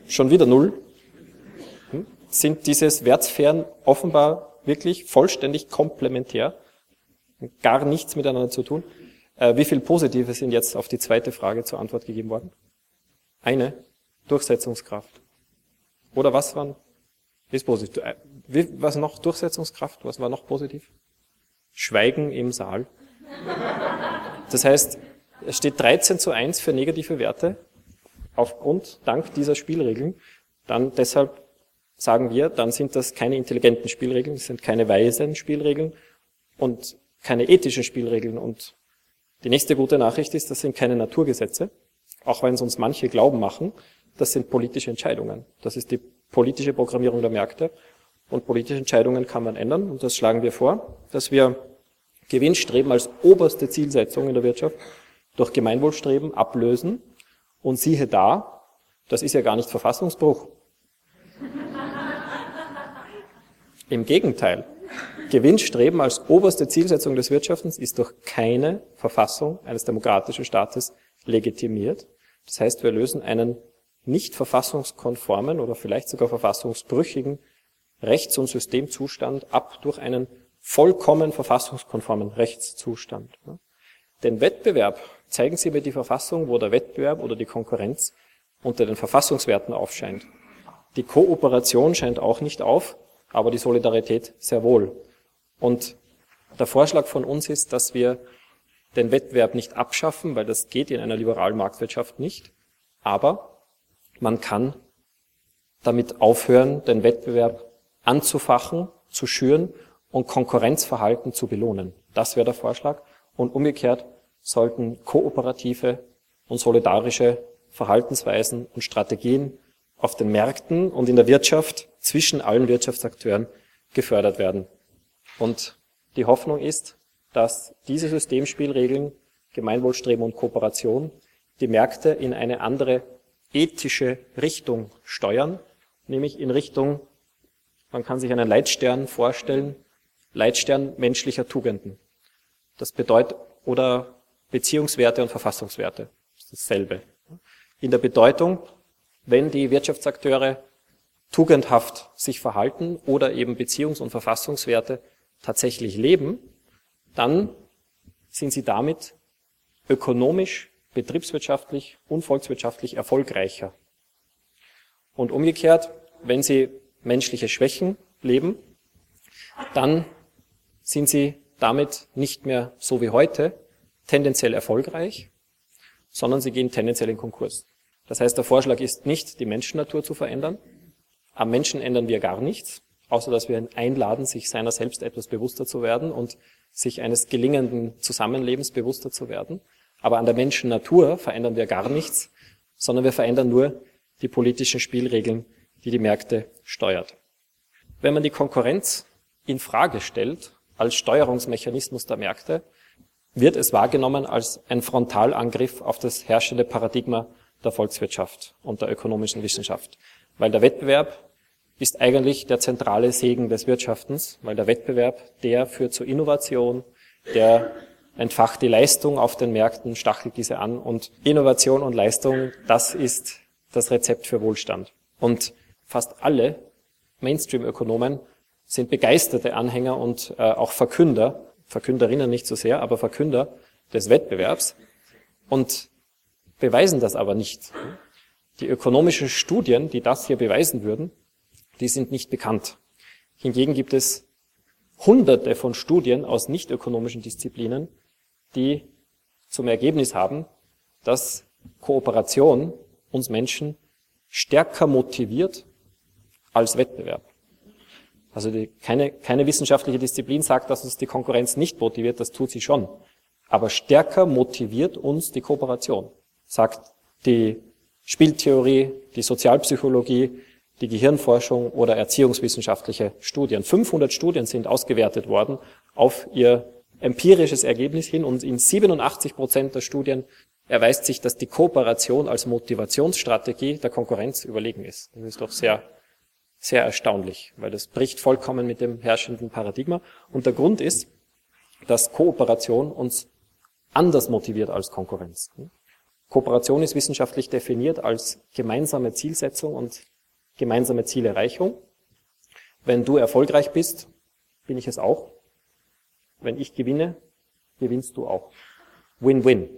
Speaker 2: Schon wieder null? Hm? Sind diese Wertsphären offenbar wirklich vollständig komplementär? Gar nichts miteinander zu tun? Äh, wie viel Positive sind jetzt auf die zweite Frage zur Antwort gegeben worden? Eine? Durchsetzungskraft. Oder was war ist positiv? Äh, was noch? Durchsetzungskraft? Was war noch positiv? Schweigen im Saal. Das heißt, es steht 13 zu 1 für negative Werte aufgrund, dank dieser Spielregeln. Dann deshalb sagen wir, dann sind das keine intelligenten Spielregeln, es sind keine weisen Spielregeln und keine ethischen Spielregeln. Und die nächste gute Nachricht ist, das sind keine Naturgesetze, auch wenn es uns manche glauben machen, das sind politische Entscheidungen. Das ist die politische Programmierung der Märkte. Und politische Entscheidungen kann man ändern. Und das schlagen wir vor, dass wir Gewinnstreben als oberste Zielsetzung in der Wirtschaft durch Gemeinwohlstreben ablösen. Und siehe da, das ist ja gar nicht Verfassungsbruch. Im Gegenteil, Gewinnstreben als oberste Zielsetzung des Wirtschaftens ist durch keine Verfassung eines demokratischen Staates legitimiert. Das heißt, wir lösen einen nicht verfassungskonformen oder vielleicht sogar verfassungsbrüchigen Rechts- und Systemzustand ab durch einen vollkommen verfassungskonformen Rechtszustand. Den Wettbewerb zeigen Sie mir die Verfassung, wo der Wettbewerb oder die Konkurrenz unter den Verfassungswerten aufscheint. Die Kooperation scheint auch nicht auf, aber die Solidarität sehr wohl. Und der Vorschlag von uns ist, dass wir den Wettbewerb nicht abschaffen, weil das geht in einer liberalen Marktwirtschaft nicht, aber man kann damit aufhören, den Wettbewerb anzufachen, zu schüren und Konkurrenzverhalten zu belohnen. Das wäre der Vorschlag. Und umgekehrt sollten kooperative und solidarische Verhaltensweisen und Strategien auf den Märkten und in der Wirtschaft zwischen allen Wirtschaftsakteuren gefördert werden. Und die Hoffnung ist, dass diese Systemspielregeln, Gemeinwohlstreben und Kooperation die Märkte in eine andere ethische Richtung steuern, nämlich in Richtung, man kann sich einen Leitstern vorstellen, Leitstern menschlicher Tugenden. Das bedeutet, oder Beziehungswerte und Verfassungswerte. Das ist dasselbe. In der Bedeutung, wenn die Wirtschaftsakteure tugendhaft sich verhalten oder eben Beziehungs- und Verfassungswerte tatsächlich leben, dann sind sie damit ökonomisch betriebswirtschaftlich und volkswirtschaftlich erfolgreicher. Und umgekehrt, wenn Sie menschliche Schwächen leben, dann sind Sie damit nicht mehr so wie heute tendenziell erfolgreich, sondern Sie gehen tendenziell in Konkurs. Das heißt, der Vorschlag ist nicht, die Menschennatur zu verändern. Am Menschen ändern wir gar nichts, außer dass wir ihn einladen, sich seiner selbst etwas bewusster zu werden und sich eines gelingenden Zusammenlebens bewusster zu werden. Aber an der Menschennatur verändern wir gar nichts, sondern wir verändern nur die politischen Spielregeln, die die Märkte steuert. Wenn man die Konkurrenz in Frage stellt als Steuerungsmechanismus der Märkte, wird es wahrgenommen als ein Frontalangriff auf das herrschende Paradigma der Volkswirtschaft und der ökonomischen Wissenschaft. Weil der Wettbewerb ist eigentlich der zentrale Segen des Wirtschaftens, weil der Wettbewerb, der führt zur Innovation, der entfacht die Leistung auf den Märkten, stachelt diese an und Innovation und Leistung, das ist das Rezept für Wohlstand. Und fast alle Mainstream-Ökonomen sind begeisterte Anhänger und äh, auch Verkünder, Verkünderinnen nicht so sehr, aber Verkünder des Wettbewerbs und beweisen das aber nicht. Die ökonomischen Studien, die das hier beweisen würden, die sind nicht bekannt. Hingegen gibt es hunderte von Studien aus nicht ökonomischen Disziplinen, die zum Ergebnis haben, dass Kooperation uns Menschen stärker motiviert als Wettbewerb. Also die, keine, keine wissenschaftliche Disziplin sagt, dass uns die Konkurrenz nicht motiviert, das tut sie schon. Aber stärker motiviert uns die Kooperation, sagt die Spieltheorie, die Sozialpsychologie, die Gehirnforschung oder erziehungswissenschaftliche Studien. 500 Studien sind ausgewertet worden auf ihr empirisches Ergebnis hin und in 87 Prozent der Studien erweist sich, dass die Kooperation als Motivationsstrategie der Konkurrenz überlegen ist. Das ist doch sehr, sehr erstaunlich, weil das bricht vollkommen mit dem herrschenden Paradigma. Und der Grund ist, dass Kooperation uns anders motiviert als Konkurrenz. Kooperation ist wissenschaftlich definiert als gemeinsame Zielsetzung und gemeinsame Zielerreichung. Wenn du erfolgreich bist, bin ich es auch. Wenn ich gewinne, gewinnst du auch. Win-win.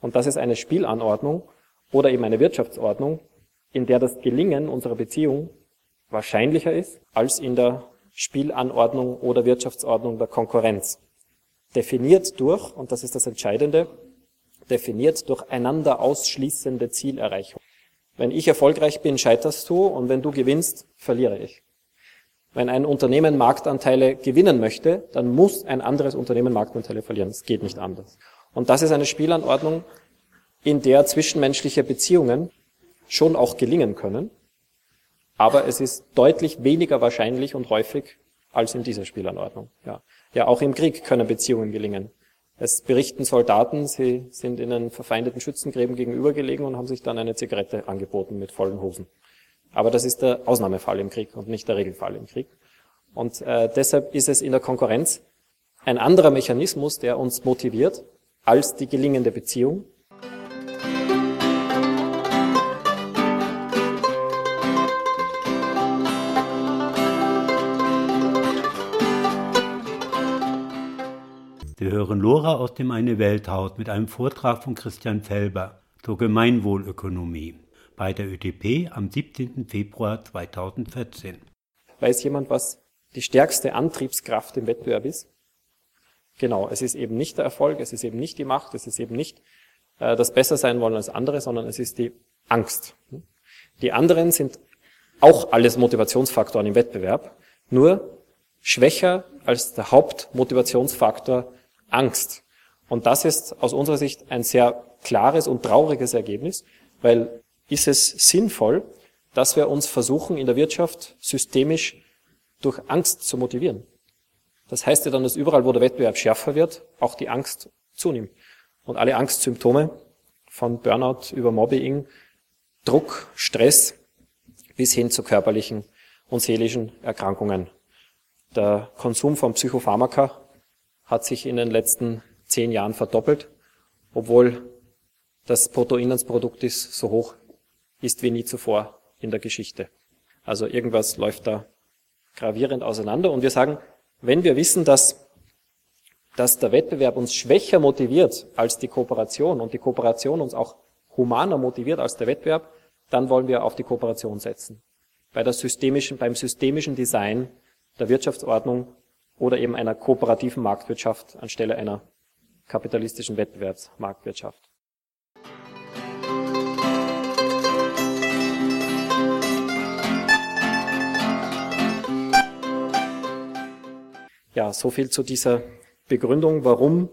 Speaker 2: Und das ist eine Spielanordnung oder eben eine Wirtschaftsordnung, in der das Gelingen unserer Beziehung wahrscheinlicher ist als in der Spielanordnung oder Wirtschaftsordnung der Konkurrenz. Definiert durch, und das ist das Entscheidende, definiert durch einander ausschließende Zielerreichung. Wenn ich erfolgreich bin, scheiterst du und wenn du gewinnst, verliere ich. Wenn ein Unternehmen Marktanteile gewinnen möchte, dann muss ein anderes Unternehmen Marktanteile verlieren. Es geht nicht anders. Und das ist eine Spielanordnung, in der zwischenmenschliche Beziehungen schon auch gelingen können, aber es ist deutlich weniger wahrscheinlich und häufig als in dieser Spielanordnung. Ja, ja auch im Krieg können Beziehungen gelingen. Es berichten Soldaten, sie sind in den verfeindeten Schützengräben gegenübergelegen und haben sich dann eine Zigarette angeboten mit vollen Hosen. Aber das ist der Ausnahmefall im Krieg und nicht der Regelfall im Krieg. Und äh, deshalb ist es in der Konkurrenz ein anderer Mechanismus, der uns motiviert, als die gelingende Beziehung.
Speaker 1: Wir hören Lora aus dem Eine Welthaus mit einem Vortrag von Christian Felber zur Gemeinwohlökonomie bei der ÖDP am 17. Februar 2014.
Speaker 2: Weiß jemand, was die stärkste Antriebskraft im Wettbewerb ist? Genau, es ist eben nicht der Erfolg, es ist eben nicht die Macht, es ist eben nicht äh, das besser sein wollen als andere, sondern es ist die Angst. Die anderen sind auch alles Motivationsfaktoren im Wettbewerb, nur schwächer als der Hauptmotivationsfaktor Angst. Und das ist aus unserer Sicht ein sehr klares und trauriges Ergebnis, weil ist es sinnvoll, dass wir uns versuchen, in der Wirtschaft systemisch durch Angst zu motivieren. Das heißt ja dann, dass überall, wo der Wettbewerb schärfer wird, auch die Angst zunimmt. Und alle Angstsymptome von Burnout über Mobbing, Druck, Stress bis hin zu körperlichen und seelischen Erkrankungen. Der Konsum von Psychopharmaka hat sich in den letzten zehn Jahren verdoppelt, obwohl das Bruttoinlandsprodukt ist so hoch ist wie nie zuvor in der Geschichte. Also irgendwas läuft da gravierend auseinander und wir sagen, wenn wir wissen, dass, dass der Wettbewerb uns schwächer motiviert als die Kooperation und die Kooperation uns auch humaner motiviert als der Wettbewerb, dann wollen wir auf die Kooperation setzen. Bei der systemischen, beim systemischen Design der Wirtschaftsordnung oder eben einer kooperativen Marktwirtschaft anstelle einer kapitalistischen Wettbewerbsmarktwirtschaft. Ja, so viel zu dieser Begründung, warum,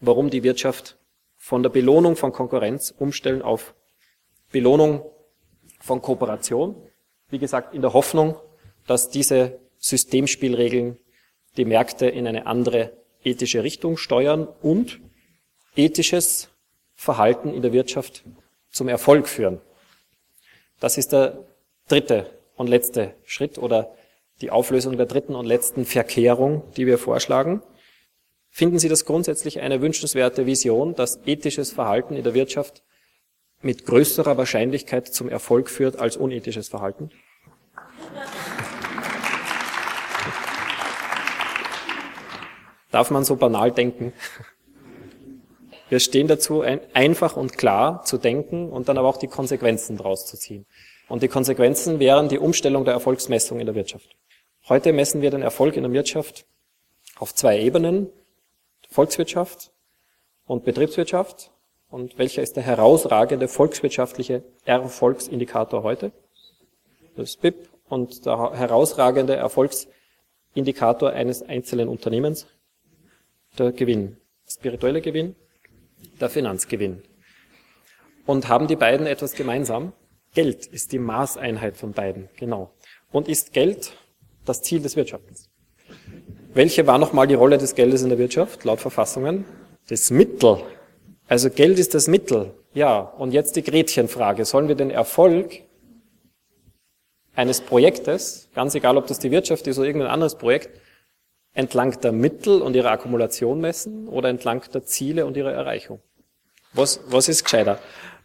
Speaker 2: warum die Wirtschaft von der Belohnung von Konkurrenz umstellen auf Belohnung von Kooperation. Wie gesagt, in der Hoffnung, dass diese Systemspielregeln die Märkte in eine andere ethische Richtung steuern und ethisches Verhalten in der Wirtschaft zum Erfolg führen. Das ist der dritte und letzte Schritt oder die Auflösung der dritten und letzten Verkehrung, die wir vorschlagen. Finden Sie das grundsätzlich eine wünschenswerte Vision, dass ethisches Verhalten in der Wirtschaft mit größerer Wahrscheinlichkeit zum Erfolg führt als unethisches Verhalten? Darf man so banal denken? Wir stehen dazu, einfach und klar zu denken und dann aber auch die Konsequenzen daraus zu ziehen. Und die Konsequenzen wären die Umstellung der Erfolgsmessung in der Wirtschaft. Heute messen wir den Erfolg in der Wirtschaft auf zwei Ebenen. Volkswirtschaft und Betriebswirtschaft. Und welcher ist der herausragende volkswirtschaftliche Erfolgsindikator heute? Das BIP und der herausragende Erfolgsindikator eines einzelnen Unternehmens, der Gewinn. Spirituelle Gewinn, der Finanzgewinn. Und haben die beiden etwas gemeinsam? Geld ist die Maßeinheit von beiden, genau. Und ist Geld das Ziel des Wirtschaftens? Welche war nochmal die Rolle des Geldes in der Wirtschaft, laut Verfassungen? Das Mittel. Also Geld ist das Mittel. Ja, und jetzt die Gretchenfrage. Sollen wir den Erfolg eines Projektes, ganz egal ob das die Wirtschaft ist oder irgendein anderes Projekt, entlang der Mittel und ihrer Akkumulation messen oder entlang der Ziele und ihrer Erreichung? Was, was ist gescheiter?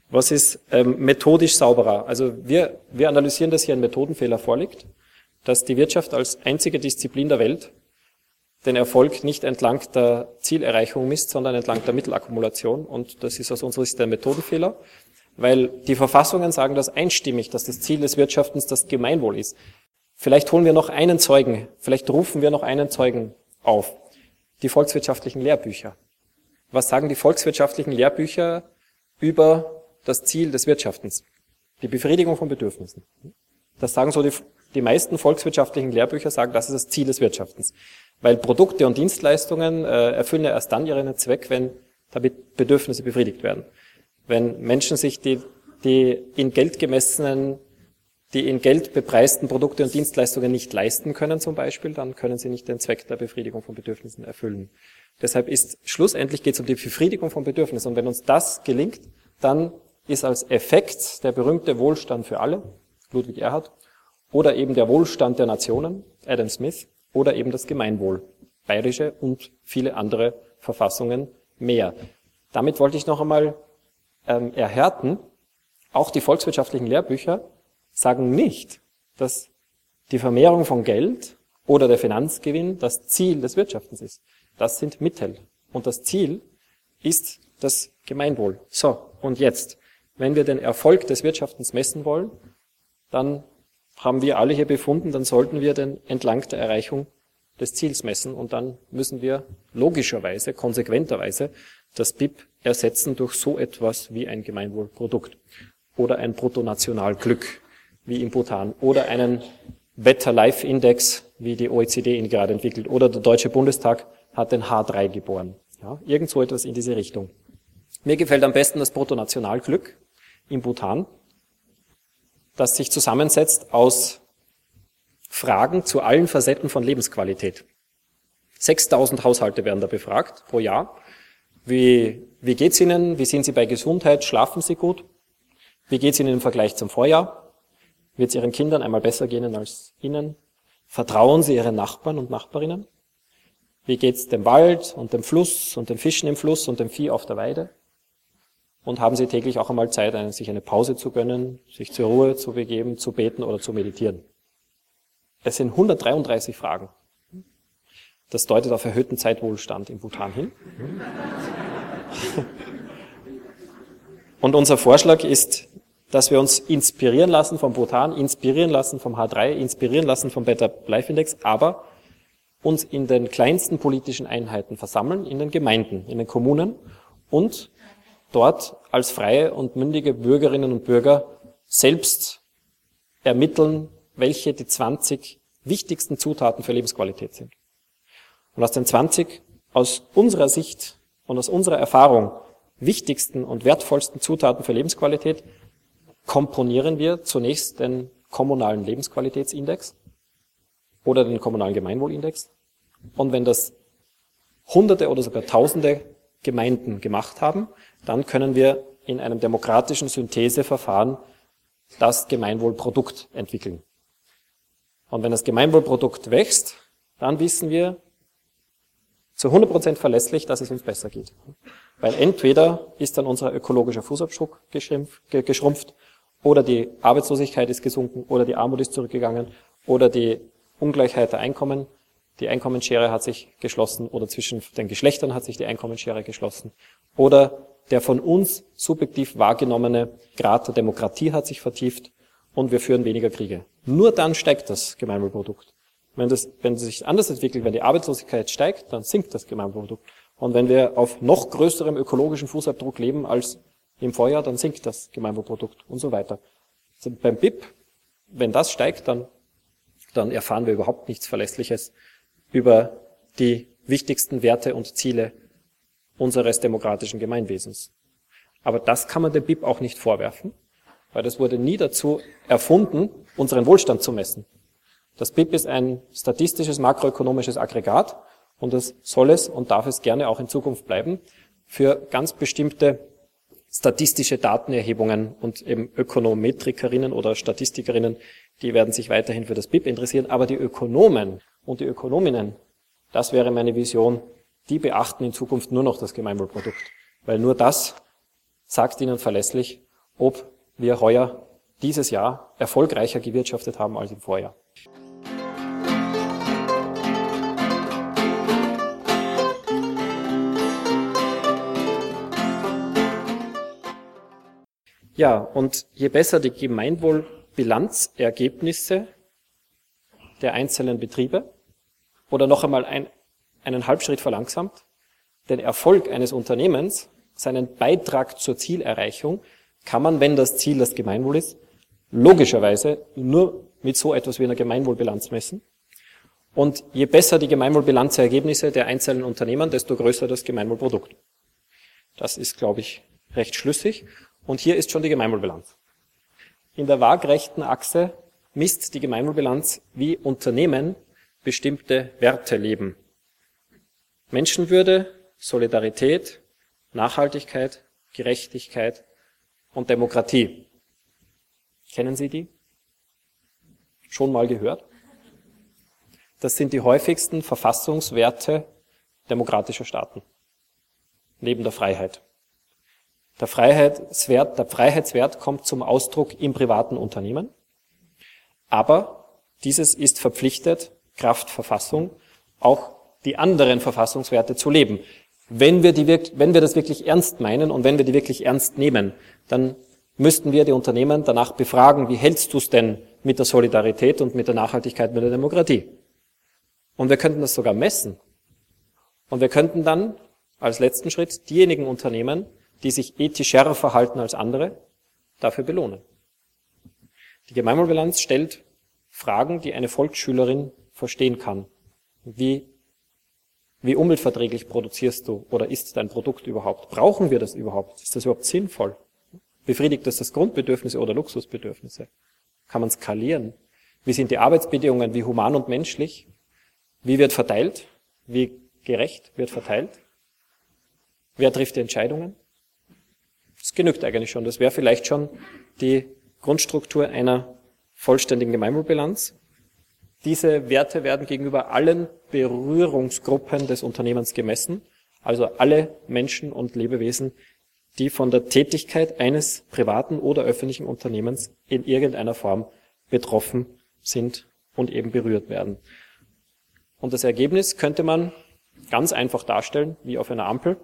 Speaker 2: Was ist ähm, methodisch sauberer? Also wir, wir analysieren, dass hier ein Methodenfehler vorliegt, dass die Wirtschaft als einzige Disziplin der Welt den Erfolg nicht entlang der Zielerreichung misst, sondern entlang der Mittelakkumulation. Und das ist aus unserer Sicht ein Methodenfehler, weil die Verfassungen sagen das einstimmig, dass das Ziel des Wirtschaftens das Gemeinwohl ist. Vielleicht holen wir noch einen Zeugen, vielleicht rufen wir noch einen Zeugen auf. Die volkswirtschaftlichen Lehrbücher. Was sagen die volkswirtschaftlichen Lehrbücher über das Ziel des Wirtschaftens? Die Befriedigung von Bedürfnissen. Das sagen so die, die meisten volkswirtschaftlichen Lehrbücher sagen, das ist das Ziel des Wirtschaftens. Weil Produkte und Dienstleistungen äh, erfüllen ja erst dann ihren Zweck, wenn damit Bedürfnisse befriedigt werden. Wenn Menschen sich die, die in Geld gemessenen, die in Geld bepreisten Produkte und Dienstleistungen nicht leisten können zum Beispiel, dann können sie nicht den Zweck der Befriedigung von Bedürfnissen erfüllen. Deshalb ist schlussendlich geht es um die Befriedigung von Bedürfnissen. Und wenn uns das gelingt, dann ist als Effekt der berühmte Wohlstand für alle, Ludwig Erhard, oder eben der Wohlstand der Nationen, Adam Smith, oder eben das Gemeinwohl, bayerische und viele andere Verfassungen mehr. Damit wollte ich noch einmal ähm, erhärten, auch die volkswirtschaftlichen Lehrbücher sagen nicht, dass die Vermehrung von Geld oder der Finanzgewinn das Ziel des Wirtschaftens ist. Das sind Mittel. Und das Ziel ist das Gemeinwohl. So, und jetzt, wenn wir den Erfolg des Wirtschaftens messen wollen, dann haben wir alle hier befunden, dann sollten wir den entlang der Erreichung des Ziels messen und dann müssen wir logischerweise, konsequenterweise das BIP ersetzen durch so etwas wie ein Gemeinwohlprodukt oder ein Bruttonationalglück wie im Bhutan oder einen Better Life Index, wie die OECD ihn gerade entwickelt oder der Deutsche Bundestag hat den H3 geboren. Ja, irgend so etwas in diese Richtung. Mir gefällt am besten das Bruttonationalglück im Bhutan das sich zusammensetzt aus Fragen zu allen Facetten von Lebensqualität. 6000 Haushalte werden da befragt pro Jahr. Wie, wie geht's Ihnen? Wie sind Sie bei Gesundheit? Schlafen Sie gut? Wie geht's Ihnen im Vergleich zum Vorjahr? Wird es Ihren Kindern einmal besser gehen als Ihnen? Vertrauen Sie Ihren Nachbarn und Nachbarinnen? Wie geht's dem Wald und dem Fluss und den Fischen im Fluss und dem Vieh auf der Weide? und haben sie täglich auch einmal Zeit, sich eine Pause zu gönnen, sich zur Ruhe zu begeben, zu beten oder zu meditieren. Es sind 133 Fragen. Das deutet auf erhöhten Zeitwohlstand im Bhutan hin. Und unser Vorschlag ist, dass wir uns inspirieren lassen vom Bhutan, inspirieren lassen vom H3, inspirieren lassen vom Better Life Index, aber uns in den kleinsten politischen Einheiten versammeln, in den Gemeinden, in den Kommunen und dort als freie und mündige Bürgerinnen und Bürger selbst ermitteln, welche die 20 wichtigsten Zutaten für Lebensqualität sind. Und aus den 20 aus unserer Sicht und aus unserer Erfahrung wichtigsten und wertvollsten Zutaten für Lebensqualität komponieren wir zunächst den kommunalen Lebensqualitätsindex oder den kommunalen Gemeinwohlindex. Und wenn das Hunderte oder sogar Tausende Gemeinden gemacht haben, dann können wir in einem demokratischen Syntheseverfahren das Gemeinwohlprodukt entwickeln. Und wenn das Gemeinwohlprodukt wächst, dann wissen wir, zu 100% verlässlich, dass es uns besser geht. Weil entweder ist dann unser ökologischer Fußabdruck geschrumpft oder die Arbeitslosigkeit ist gesunken oder die Armut ist zurückgegangen oder die Ungleichheit der Einkommen, die Einkommensschere hat sich geschlossen oder zwischen den Geschlechtern hat sich die Einkommensschere geschlossen oder der von uns subjektiv wahrgenommene Grad der Demokratie hat sich vertieft und wir führen weniger Kriege. Nur dann steigt das Gemeinwohlprodukt. Wenn das, wenn es sich anders entwickelt, wenn die Arbeitslosigkeit steigt, dann sinkt das Gemeinwohlprodukt. Und wenn wir auf noch größerem ökologischen Fußabdruck leben als im Vorjahr, dann sinkt das Gemeinwohlprodukt und so weiter. Also beim BIP, wenn das steigt, dann, dann erfahren wir überhaupt nichts Verlässliches über die wichtigsten Werte und Ziele unseres demokratischen Gemeinwesens. Aber das kann man dem BIP auch nicht vorwerfen, weil das wurde nie dazu erfunden, unseren Wohlstand zu messen. Das BIP ist ein statistisches makroökonomisches Aggregat und das soll es und darf es gerne auch in Zukunft bleiben für ganz bestimmte statistische Datenerhebungen und eben Ökonometrikerinnen oder Statistikerinnen, die werden sich weiterhin für das BIP interessieren, aber die Ökonomen und die Ökonominnen, das wäre meine Vision, die beachten in Zukunft nur noch das Gemeinwohlprodukt, weil nur das sagt ihnen verlässlich, ob wir heuer dieses Jahr erfolgreicher gewirtschaftet haben als im Vorjahr. Ja, und je besser die Gemeinwohlbilanzergebnisse der einzelnen Betriebe oder noch einmal ein, einen Halbschritt verlangsamt, den Erfolg eines Unternehmens, seinen Beitrag zur Zielerreichung, kann man, wenn das Ziel das Gemeinwohl ist, logischerweise nur mit so etwas wie einer Gemeinwohlbilanz messen. Und je besser die Gemeinwohlbilanzergebnisse der einzelnen Unternehmen, desto größer das Gemeinwohlprodukt. Das ist, glaube ich, recht schlüssig. Und hier ist schon die Gemeinwohlbilanz. In der waagrechten Achse misst die Gemeinwohlbilanz, wie Unternehmen bestimmte Werte leben. Menschenwürde, Solidarität, Nachhaltigkeit, Gerechtigkeit und Demokratie. Kennen Sie die? Schon mal gehört? Das sind die häufigsten Verfassungswerte demokratischer Staaten. Neben der Freiheit. Der Freiheitswert, der Freiheitswert kommt zum Ausdruck im privaten Unternehmen. Aber dieses ist verpflichtet, Kraft Verfassung, auch die anderen Verfassungswerte zu leben. Wenn wir, die, wenn wir das wirklich ernst meinen und wenn wir die wirklich ernst nehmen, dann müssten wir die Unternehmen danach befragen, wie hältst du es denn mit der Solidarität und mit der Nachhaltigkeit, mit der Demokratie? Und wir könnten das sogar messen. Und wir könnten dann als letzten Schritt diejenigen Unternehmen, die sich ethischer verhalten als andere, dafür belohnen. Die Gemeinwohlbilanz stellt Fragen, die eine Volksschülerin verstehen kann. Wie, wie umweltverträglich produzierst du oder ist dein Produkt überhaupt? Brauchen wir das überhaupt? Ist das überhaupt sinnvoll? Befriedigt das das Grundbedürfnisse oder Luxusbedürfnisse? Kann man skalieren? Wie sind die Arbeitsbedingungen? Wie human und menschlich? Wie wird verteilt? Wie gerecht wird verteilt? Wer trifft die Entscheidungen? Das genügt eigentlich schon. Das wäre vielleicht schon die Grundstruktur einer vollständigen Gemeinwohlbilanz. Diese Werte werden gegenüber allen Berührungsgruppen des Unternehmens gemessen, also alle Menschen und Lebewesen, die von der Tätigkeit eines privaten oder öffentlichen Unternehmens in irgendeiner Form betroffen sind und eben berührt werden. Und das Ergebnis könnte man ganz einfach darstellen, wie auf einer Ampel.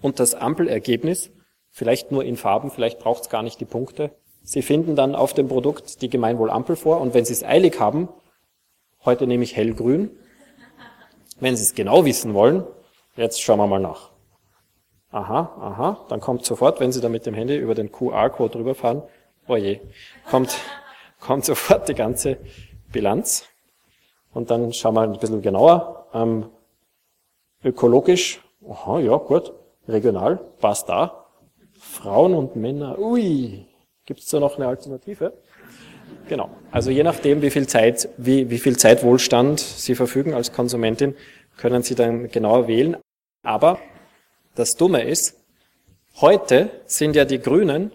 Speaker 2: Und das Ampelergebnis vielleicht nur in Farben, vielleicht braucht es gar nicht die Punkte. Sie finden dann auf dem Produkt die Gemeinwohlampel vor und wenn Sie es eilig haben, heute nehme ich hellgrün. Wenn Sie es genau wissen wollen, jetzt schauen wir mal nach. Aha, aha, dann kommt sofort, wenn Sie da mit dem Handy über den QR-Code rüberfahren, oh je, kommt, kommt sofort die ganze Bilanz. Und dann schauen wir ein bisschen genauer. Ähm, ökologisch, aha, ja, gut, regional, passt da. Frauen und Männer, ui, gibt es da noch eine Alternative? Genau. Also je nachdem, wie viel Zeit, wie, wie viel Zeitwohlstand Sie verfügen als Konsumentin, können Sie dann genauer wählen. Aber das Dumme ist, heute sind ja die Grünen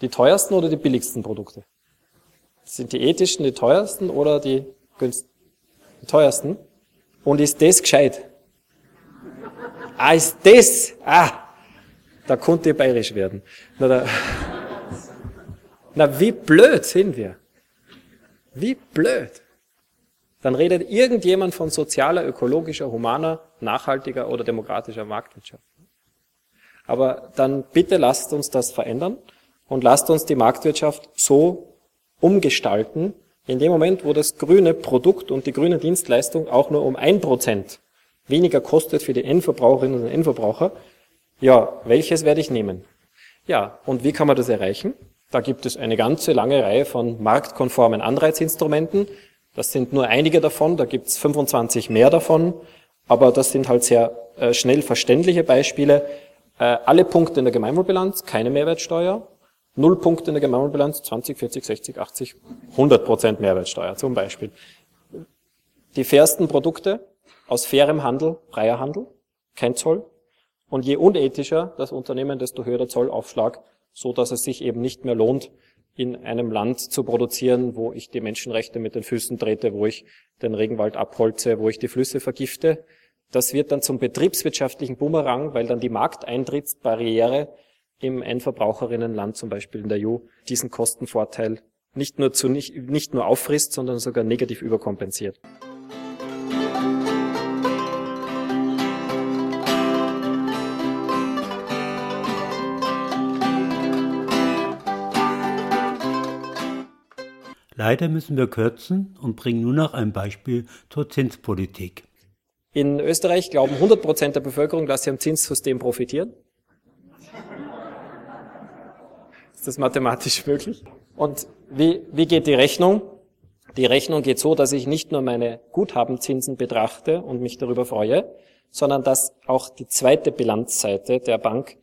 Speaker 2: die teuersten oder die billigsten Produkte. Sind die ethischen die teuersten oder die, günst, die teuersten? Und ist das gescheit? Ah, ist das? Ah, da konnte ich bayerisch werden. Na, da, na, wie blöd sind wir? Wie blöd. Dann redet irgendjemand von sozialer, ökologischer, humaner, nachhaltiger oder demokratischer Marktwirtschaft. Aber dann bitte lasst uns das verändern und lasst uns die Marktwirtschaft so umgestalten, in dem Moment, wo das grüne Produkt und die grüne Dienstleistung auch nur um ein Prozent weniger kostet für die Endverbraucherinnen und Endverbraucher, ja, welches werde ich nehmen? Ja, und wie kann man das erreichen? Da gibt es eine ganze lange Reihe von marktkonformen Anreizinstrumenten. Das sind nur einige davon, da gibt es 25 mehr davon, aber das sind halt sehr äh, schnell verständliche Beispiele. Äh, alle Punkte in der Gemeinwohlbilanz, keine Mehrwertsteuer, null Punkte in der Gemeinwohlbilanz, 20, 40, 60, 80, 100 Prozent Mehrwertsteuer zum Beispiel. Die fairsten Produkte aus fairem Handel, freier Handel, kein Zoll. Und je unethischer das Unternehmen, desto höher der Zollaufschlag, so dass es sich eben nicht mehr lohnt, in einem Land zu produzieren, wo ich die Menschenrechte mit den Füßen trete, wo ich den Regenwald abholze, wo ich die Flüsse vergifte. Das wird dann zum betriebswirtschaftlichen Bumerang, weil dann die Markteintrittsbarriere im Endverbraucherinnenland, zum Beispiel in der EU, diesen Kostenvorteil nicht nur, zu, nicht, nicht nur auffrisst, sondern sogar negativ überkompensiert.
Speaker 1: Leider müssen wir kürzen und bringen nur noch ein Beispiel zur Zinspolitik.
Speaker 2: In Österreich glauben 100 Prozent der Bevölkerung, dass sie am Zinssystem profitieren. Ist das mathematisch möglich? Und wie, wie geht die Rechnung? Die Rechnung geht so, dass ich nicht nur meine Guthabenzinsen betrachte und mich darüber freue, sondern dass auch die zweite Bilanzseite der Bank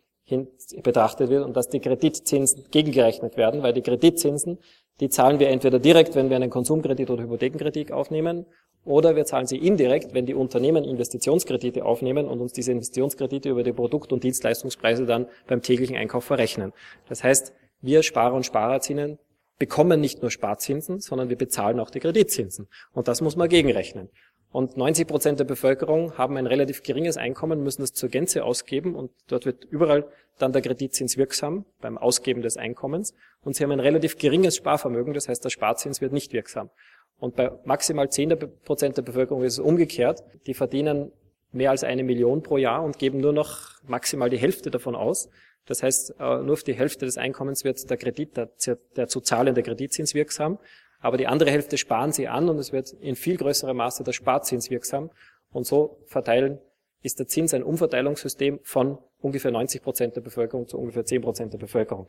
Speaker 2: betrachtet wird und dass die Kreditzinsen gegengerechnet werden, weil die Kreditzinsen, die zahlen wir entweder direkt, wenn wir einen Konsumkredit oder Hypothekenkredit aufnehmen, oder wir zahlen sie indirekt, wenn die Unternehmen Investitionskredite aufnehmen und uns diese Investitionskredite über die Produkt- und Dienstleistungspreise dann beim täglichen Einkauf verrechnen. Das heißt, wir Sparer und Sparerinnen bekommen nicht nur Sparzinsen, sondern wir bezahlen auch die Kreditzinsen. Und das muss man gegenrechnen. Und 90 Prozent der Bevölkerung haben ein relativ geringes Einkommen, müssen das zur Gänze ausgeben und dort wird überall dann der Kreditzins wirksam beim Ausgeben des Einkommens. Und sie haben ein relativ geringes Sparvermögen, das heißt, der Sparzins wird nicht wirksam. Und bei maximal 10 Prozent der Bevölkerung ist es umgekehrt. Die verdienen mehr als eine Million pro Jahr und geben nur noch maximal die Hälfte davon aus. Das heißt, äh, nur auf die Hälfte des Einkommens wird der Kredit, der, der zu zahlende Kreditzins wirksam, aber die andere Hälfte sparen sie an und es wird in viel größerem Maße der Sparzins wirksam. Und so verteilen ist der Zins ein Umverteilungssystem von ungefähr 90 Prozent der Bevölkerung zu ungefähr 10 Prozent der Bevölkerung.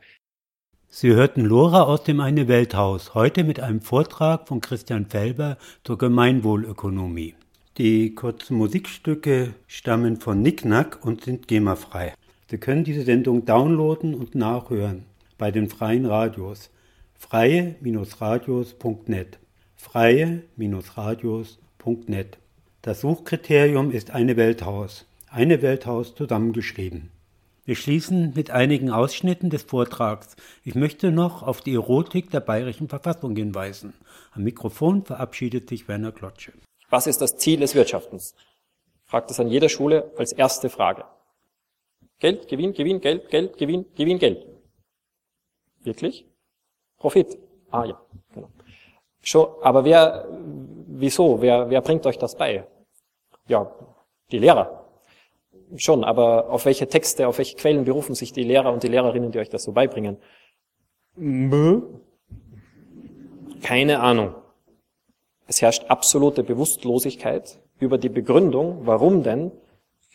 Speaker 1: Sie hörten Lora aus dem Eine Welthaus, heute mit einem Vortrag von Christian Felber zur Gemeinwohlökonomie. Die kurzen Musikstücke stammen von Nicknack und sind GEMA-frei. Sie können diese Sendung downloaden und nachhören bei den freien Radios freie-radios.net freie-radios.net Das Suchkriterium ist eine Welthaus, eine Welthaus zusammengeschrieben. Wir schließen mit einigen Ausschnitten des Vortrags. Ich möchte noch auf die Erotik der bayerischen Verfassung hinweisen. Am Mikrofon verabschiedet sich Werner Klotsche.
Speaker 2: Was ist das Ziel des Wirtschaftens? Fragt es an jeder Schule als erste Frage. Geld, Gewinn, Gewinn, Geld, Geld, Gewinn, Gewinn, Geld. Wirklich? Profit. Ah ja, genau. Schon, aber wer, wieso? Wer, wer bringt euch das bei? Ja, die Lehrer. Schon, aber auf welche Texte, auf welche Quellen berufen sich die Lehrer und die Lehrerinnen, die euch das so beibringen? Keine Ahnung. Es herrscht absolute Bewusstlosigkeit über die Begründung, warum denn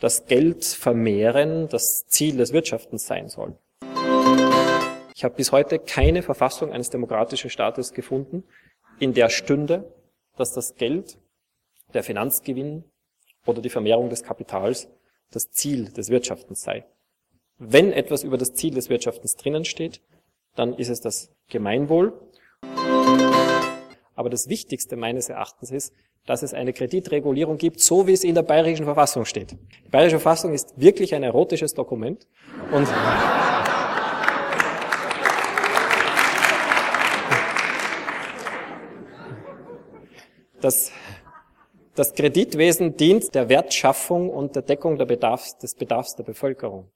Speaker 2: das Geld vermehren das Ziel des Wirtschaftens sein soll. Ich habe bis heute keine Verfassung eines demokratischen Staates gefunden, in der stünde, dass das Geld, der Finanzgewinn oder die Vermehrung des Kapitals das Ziel des Wirtschaftens sei. Wenn etwas über das Ziel des Wirtschaftens drinnen steht, dann ist es das Gemeinwohl. Aber das Wichtigste meines Erachtens ist, dass es eine Kreditregulierung gibt, so wie es in der bayerischen Verfassung steht. Die bayerische Verfassung ist wirklich ein erotisches Dokument und das, Das Kreditwesen dient der Wertschaffung und der Deckung der Bedarfs, des Bedarfs der Bevölkerung.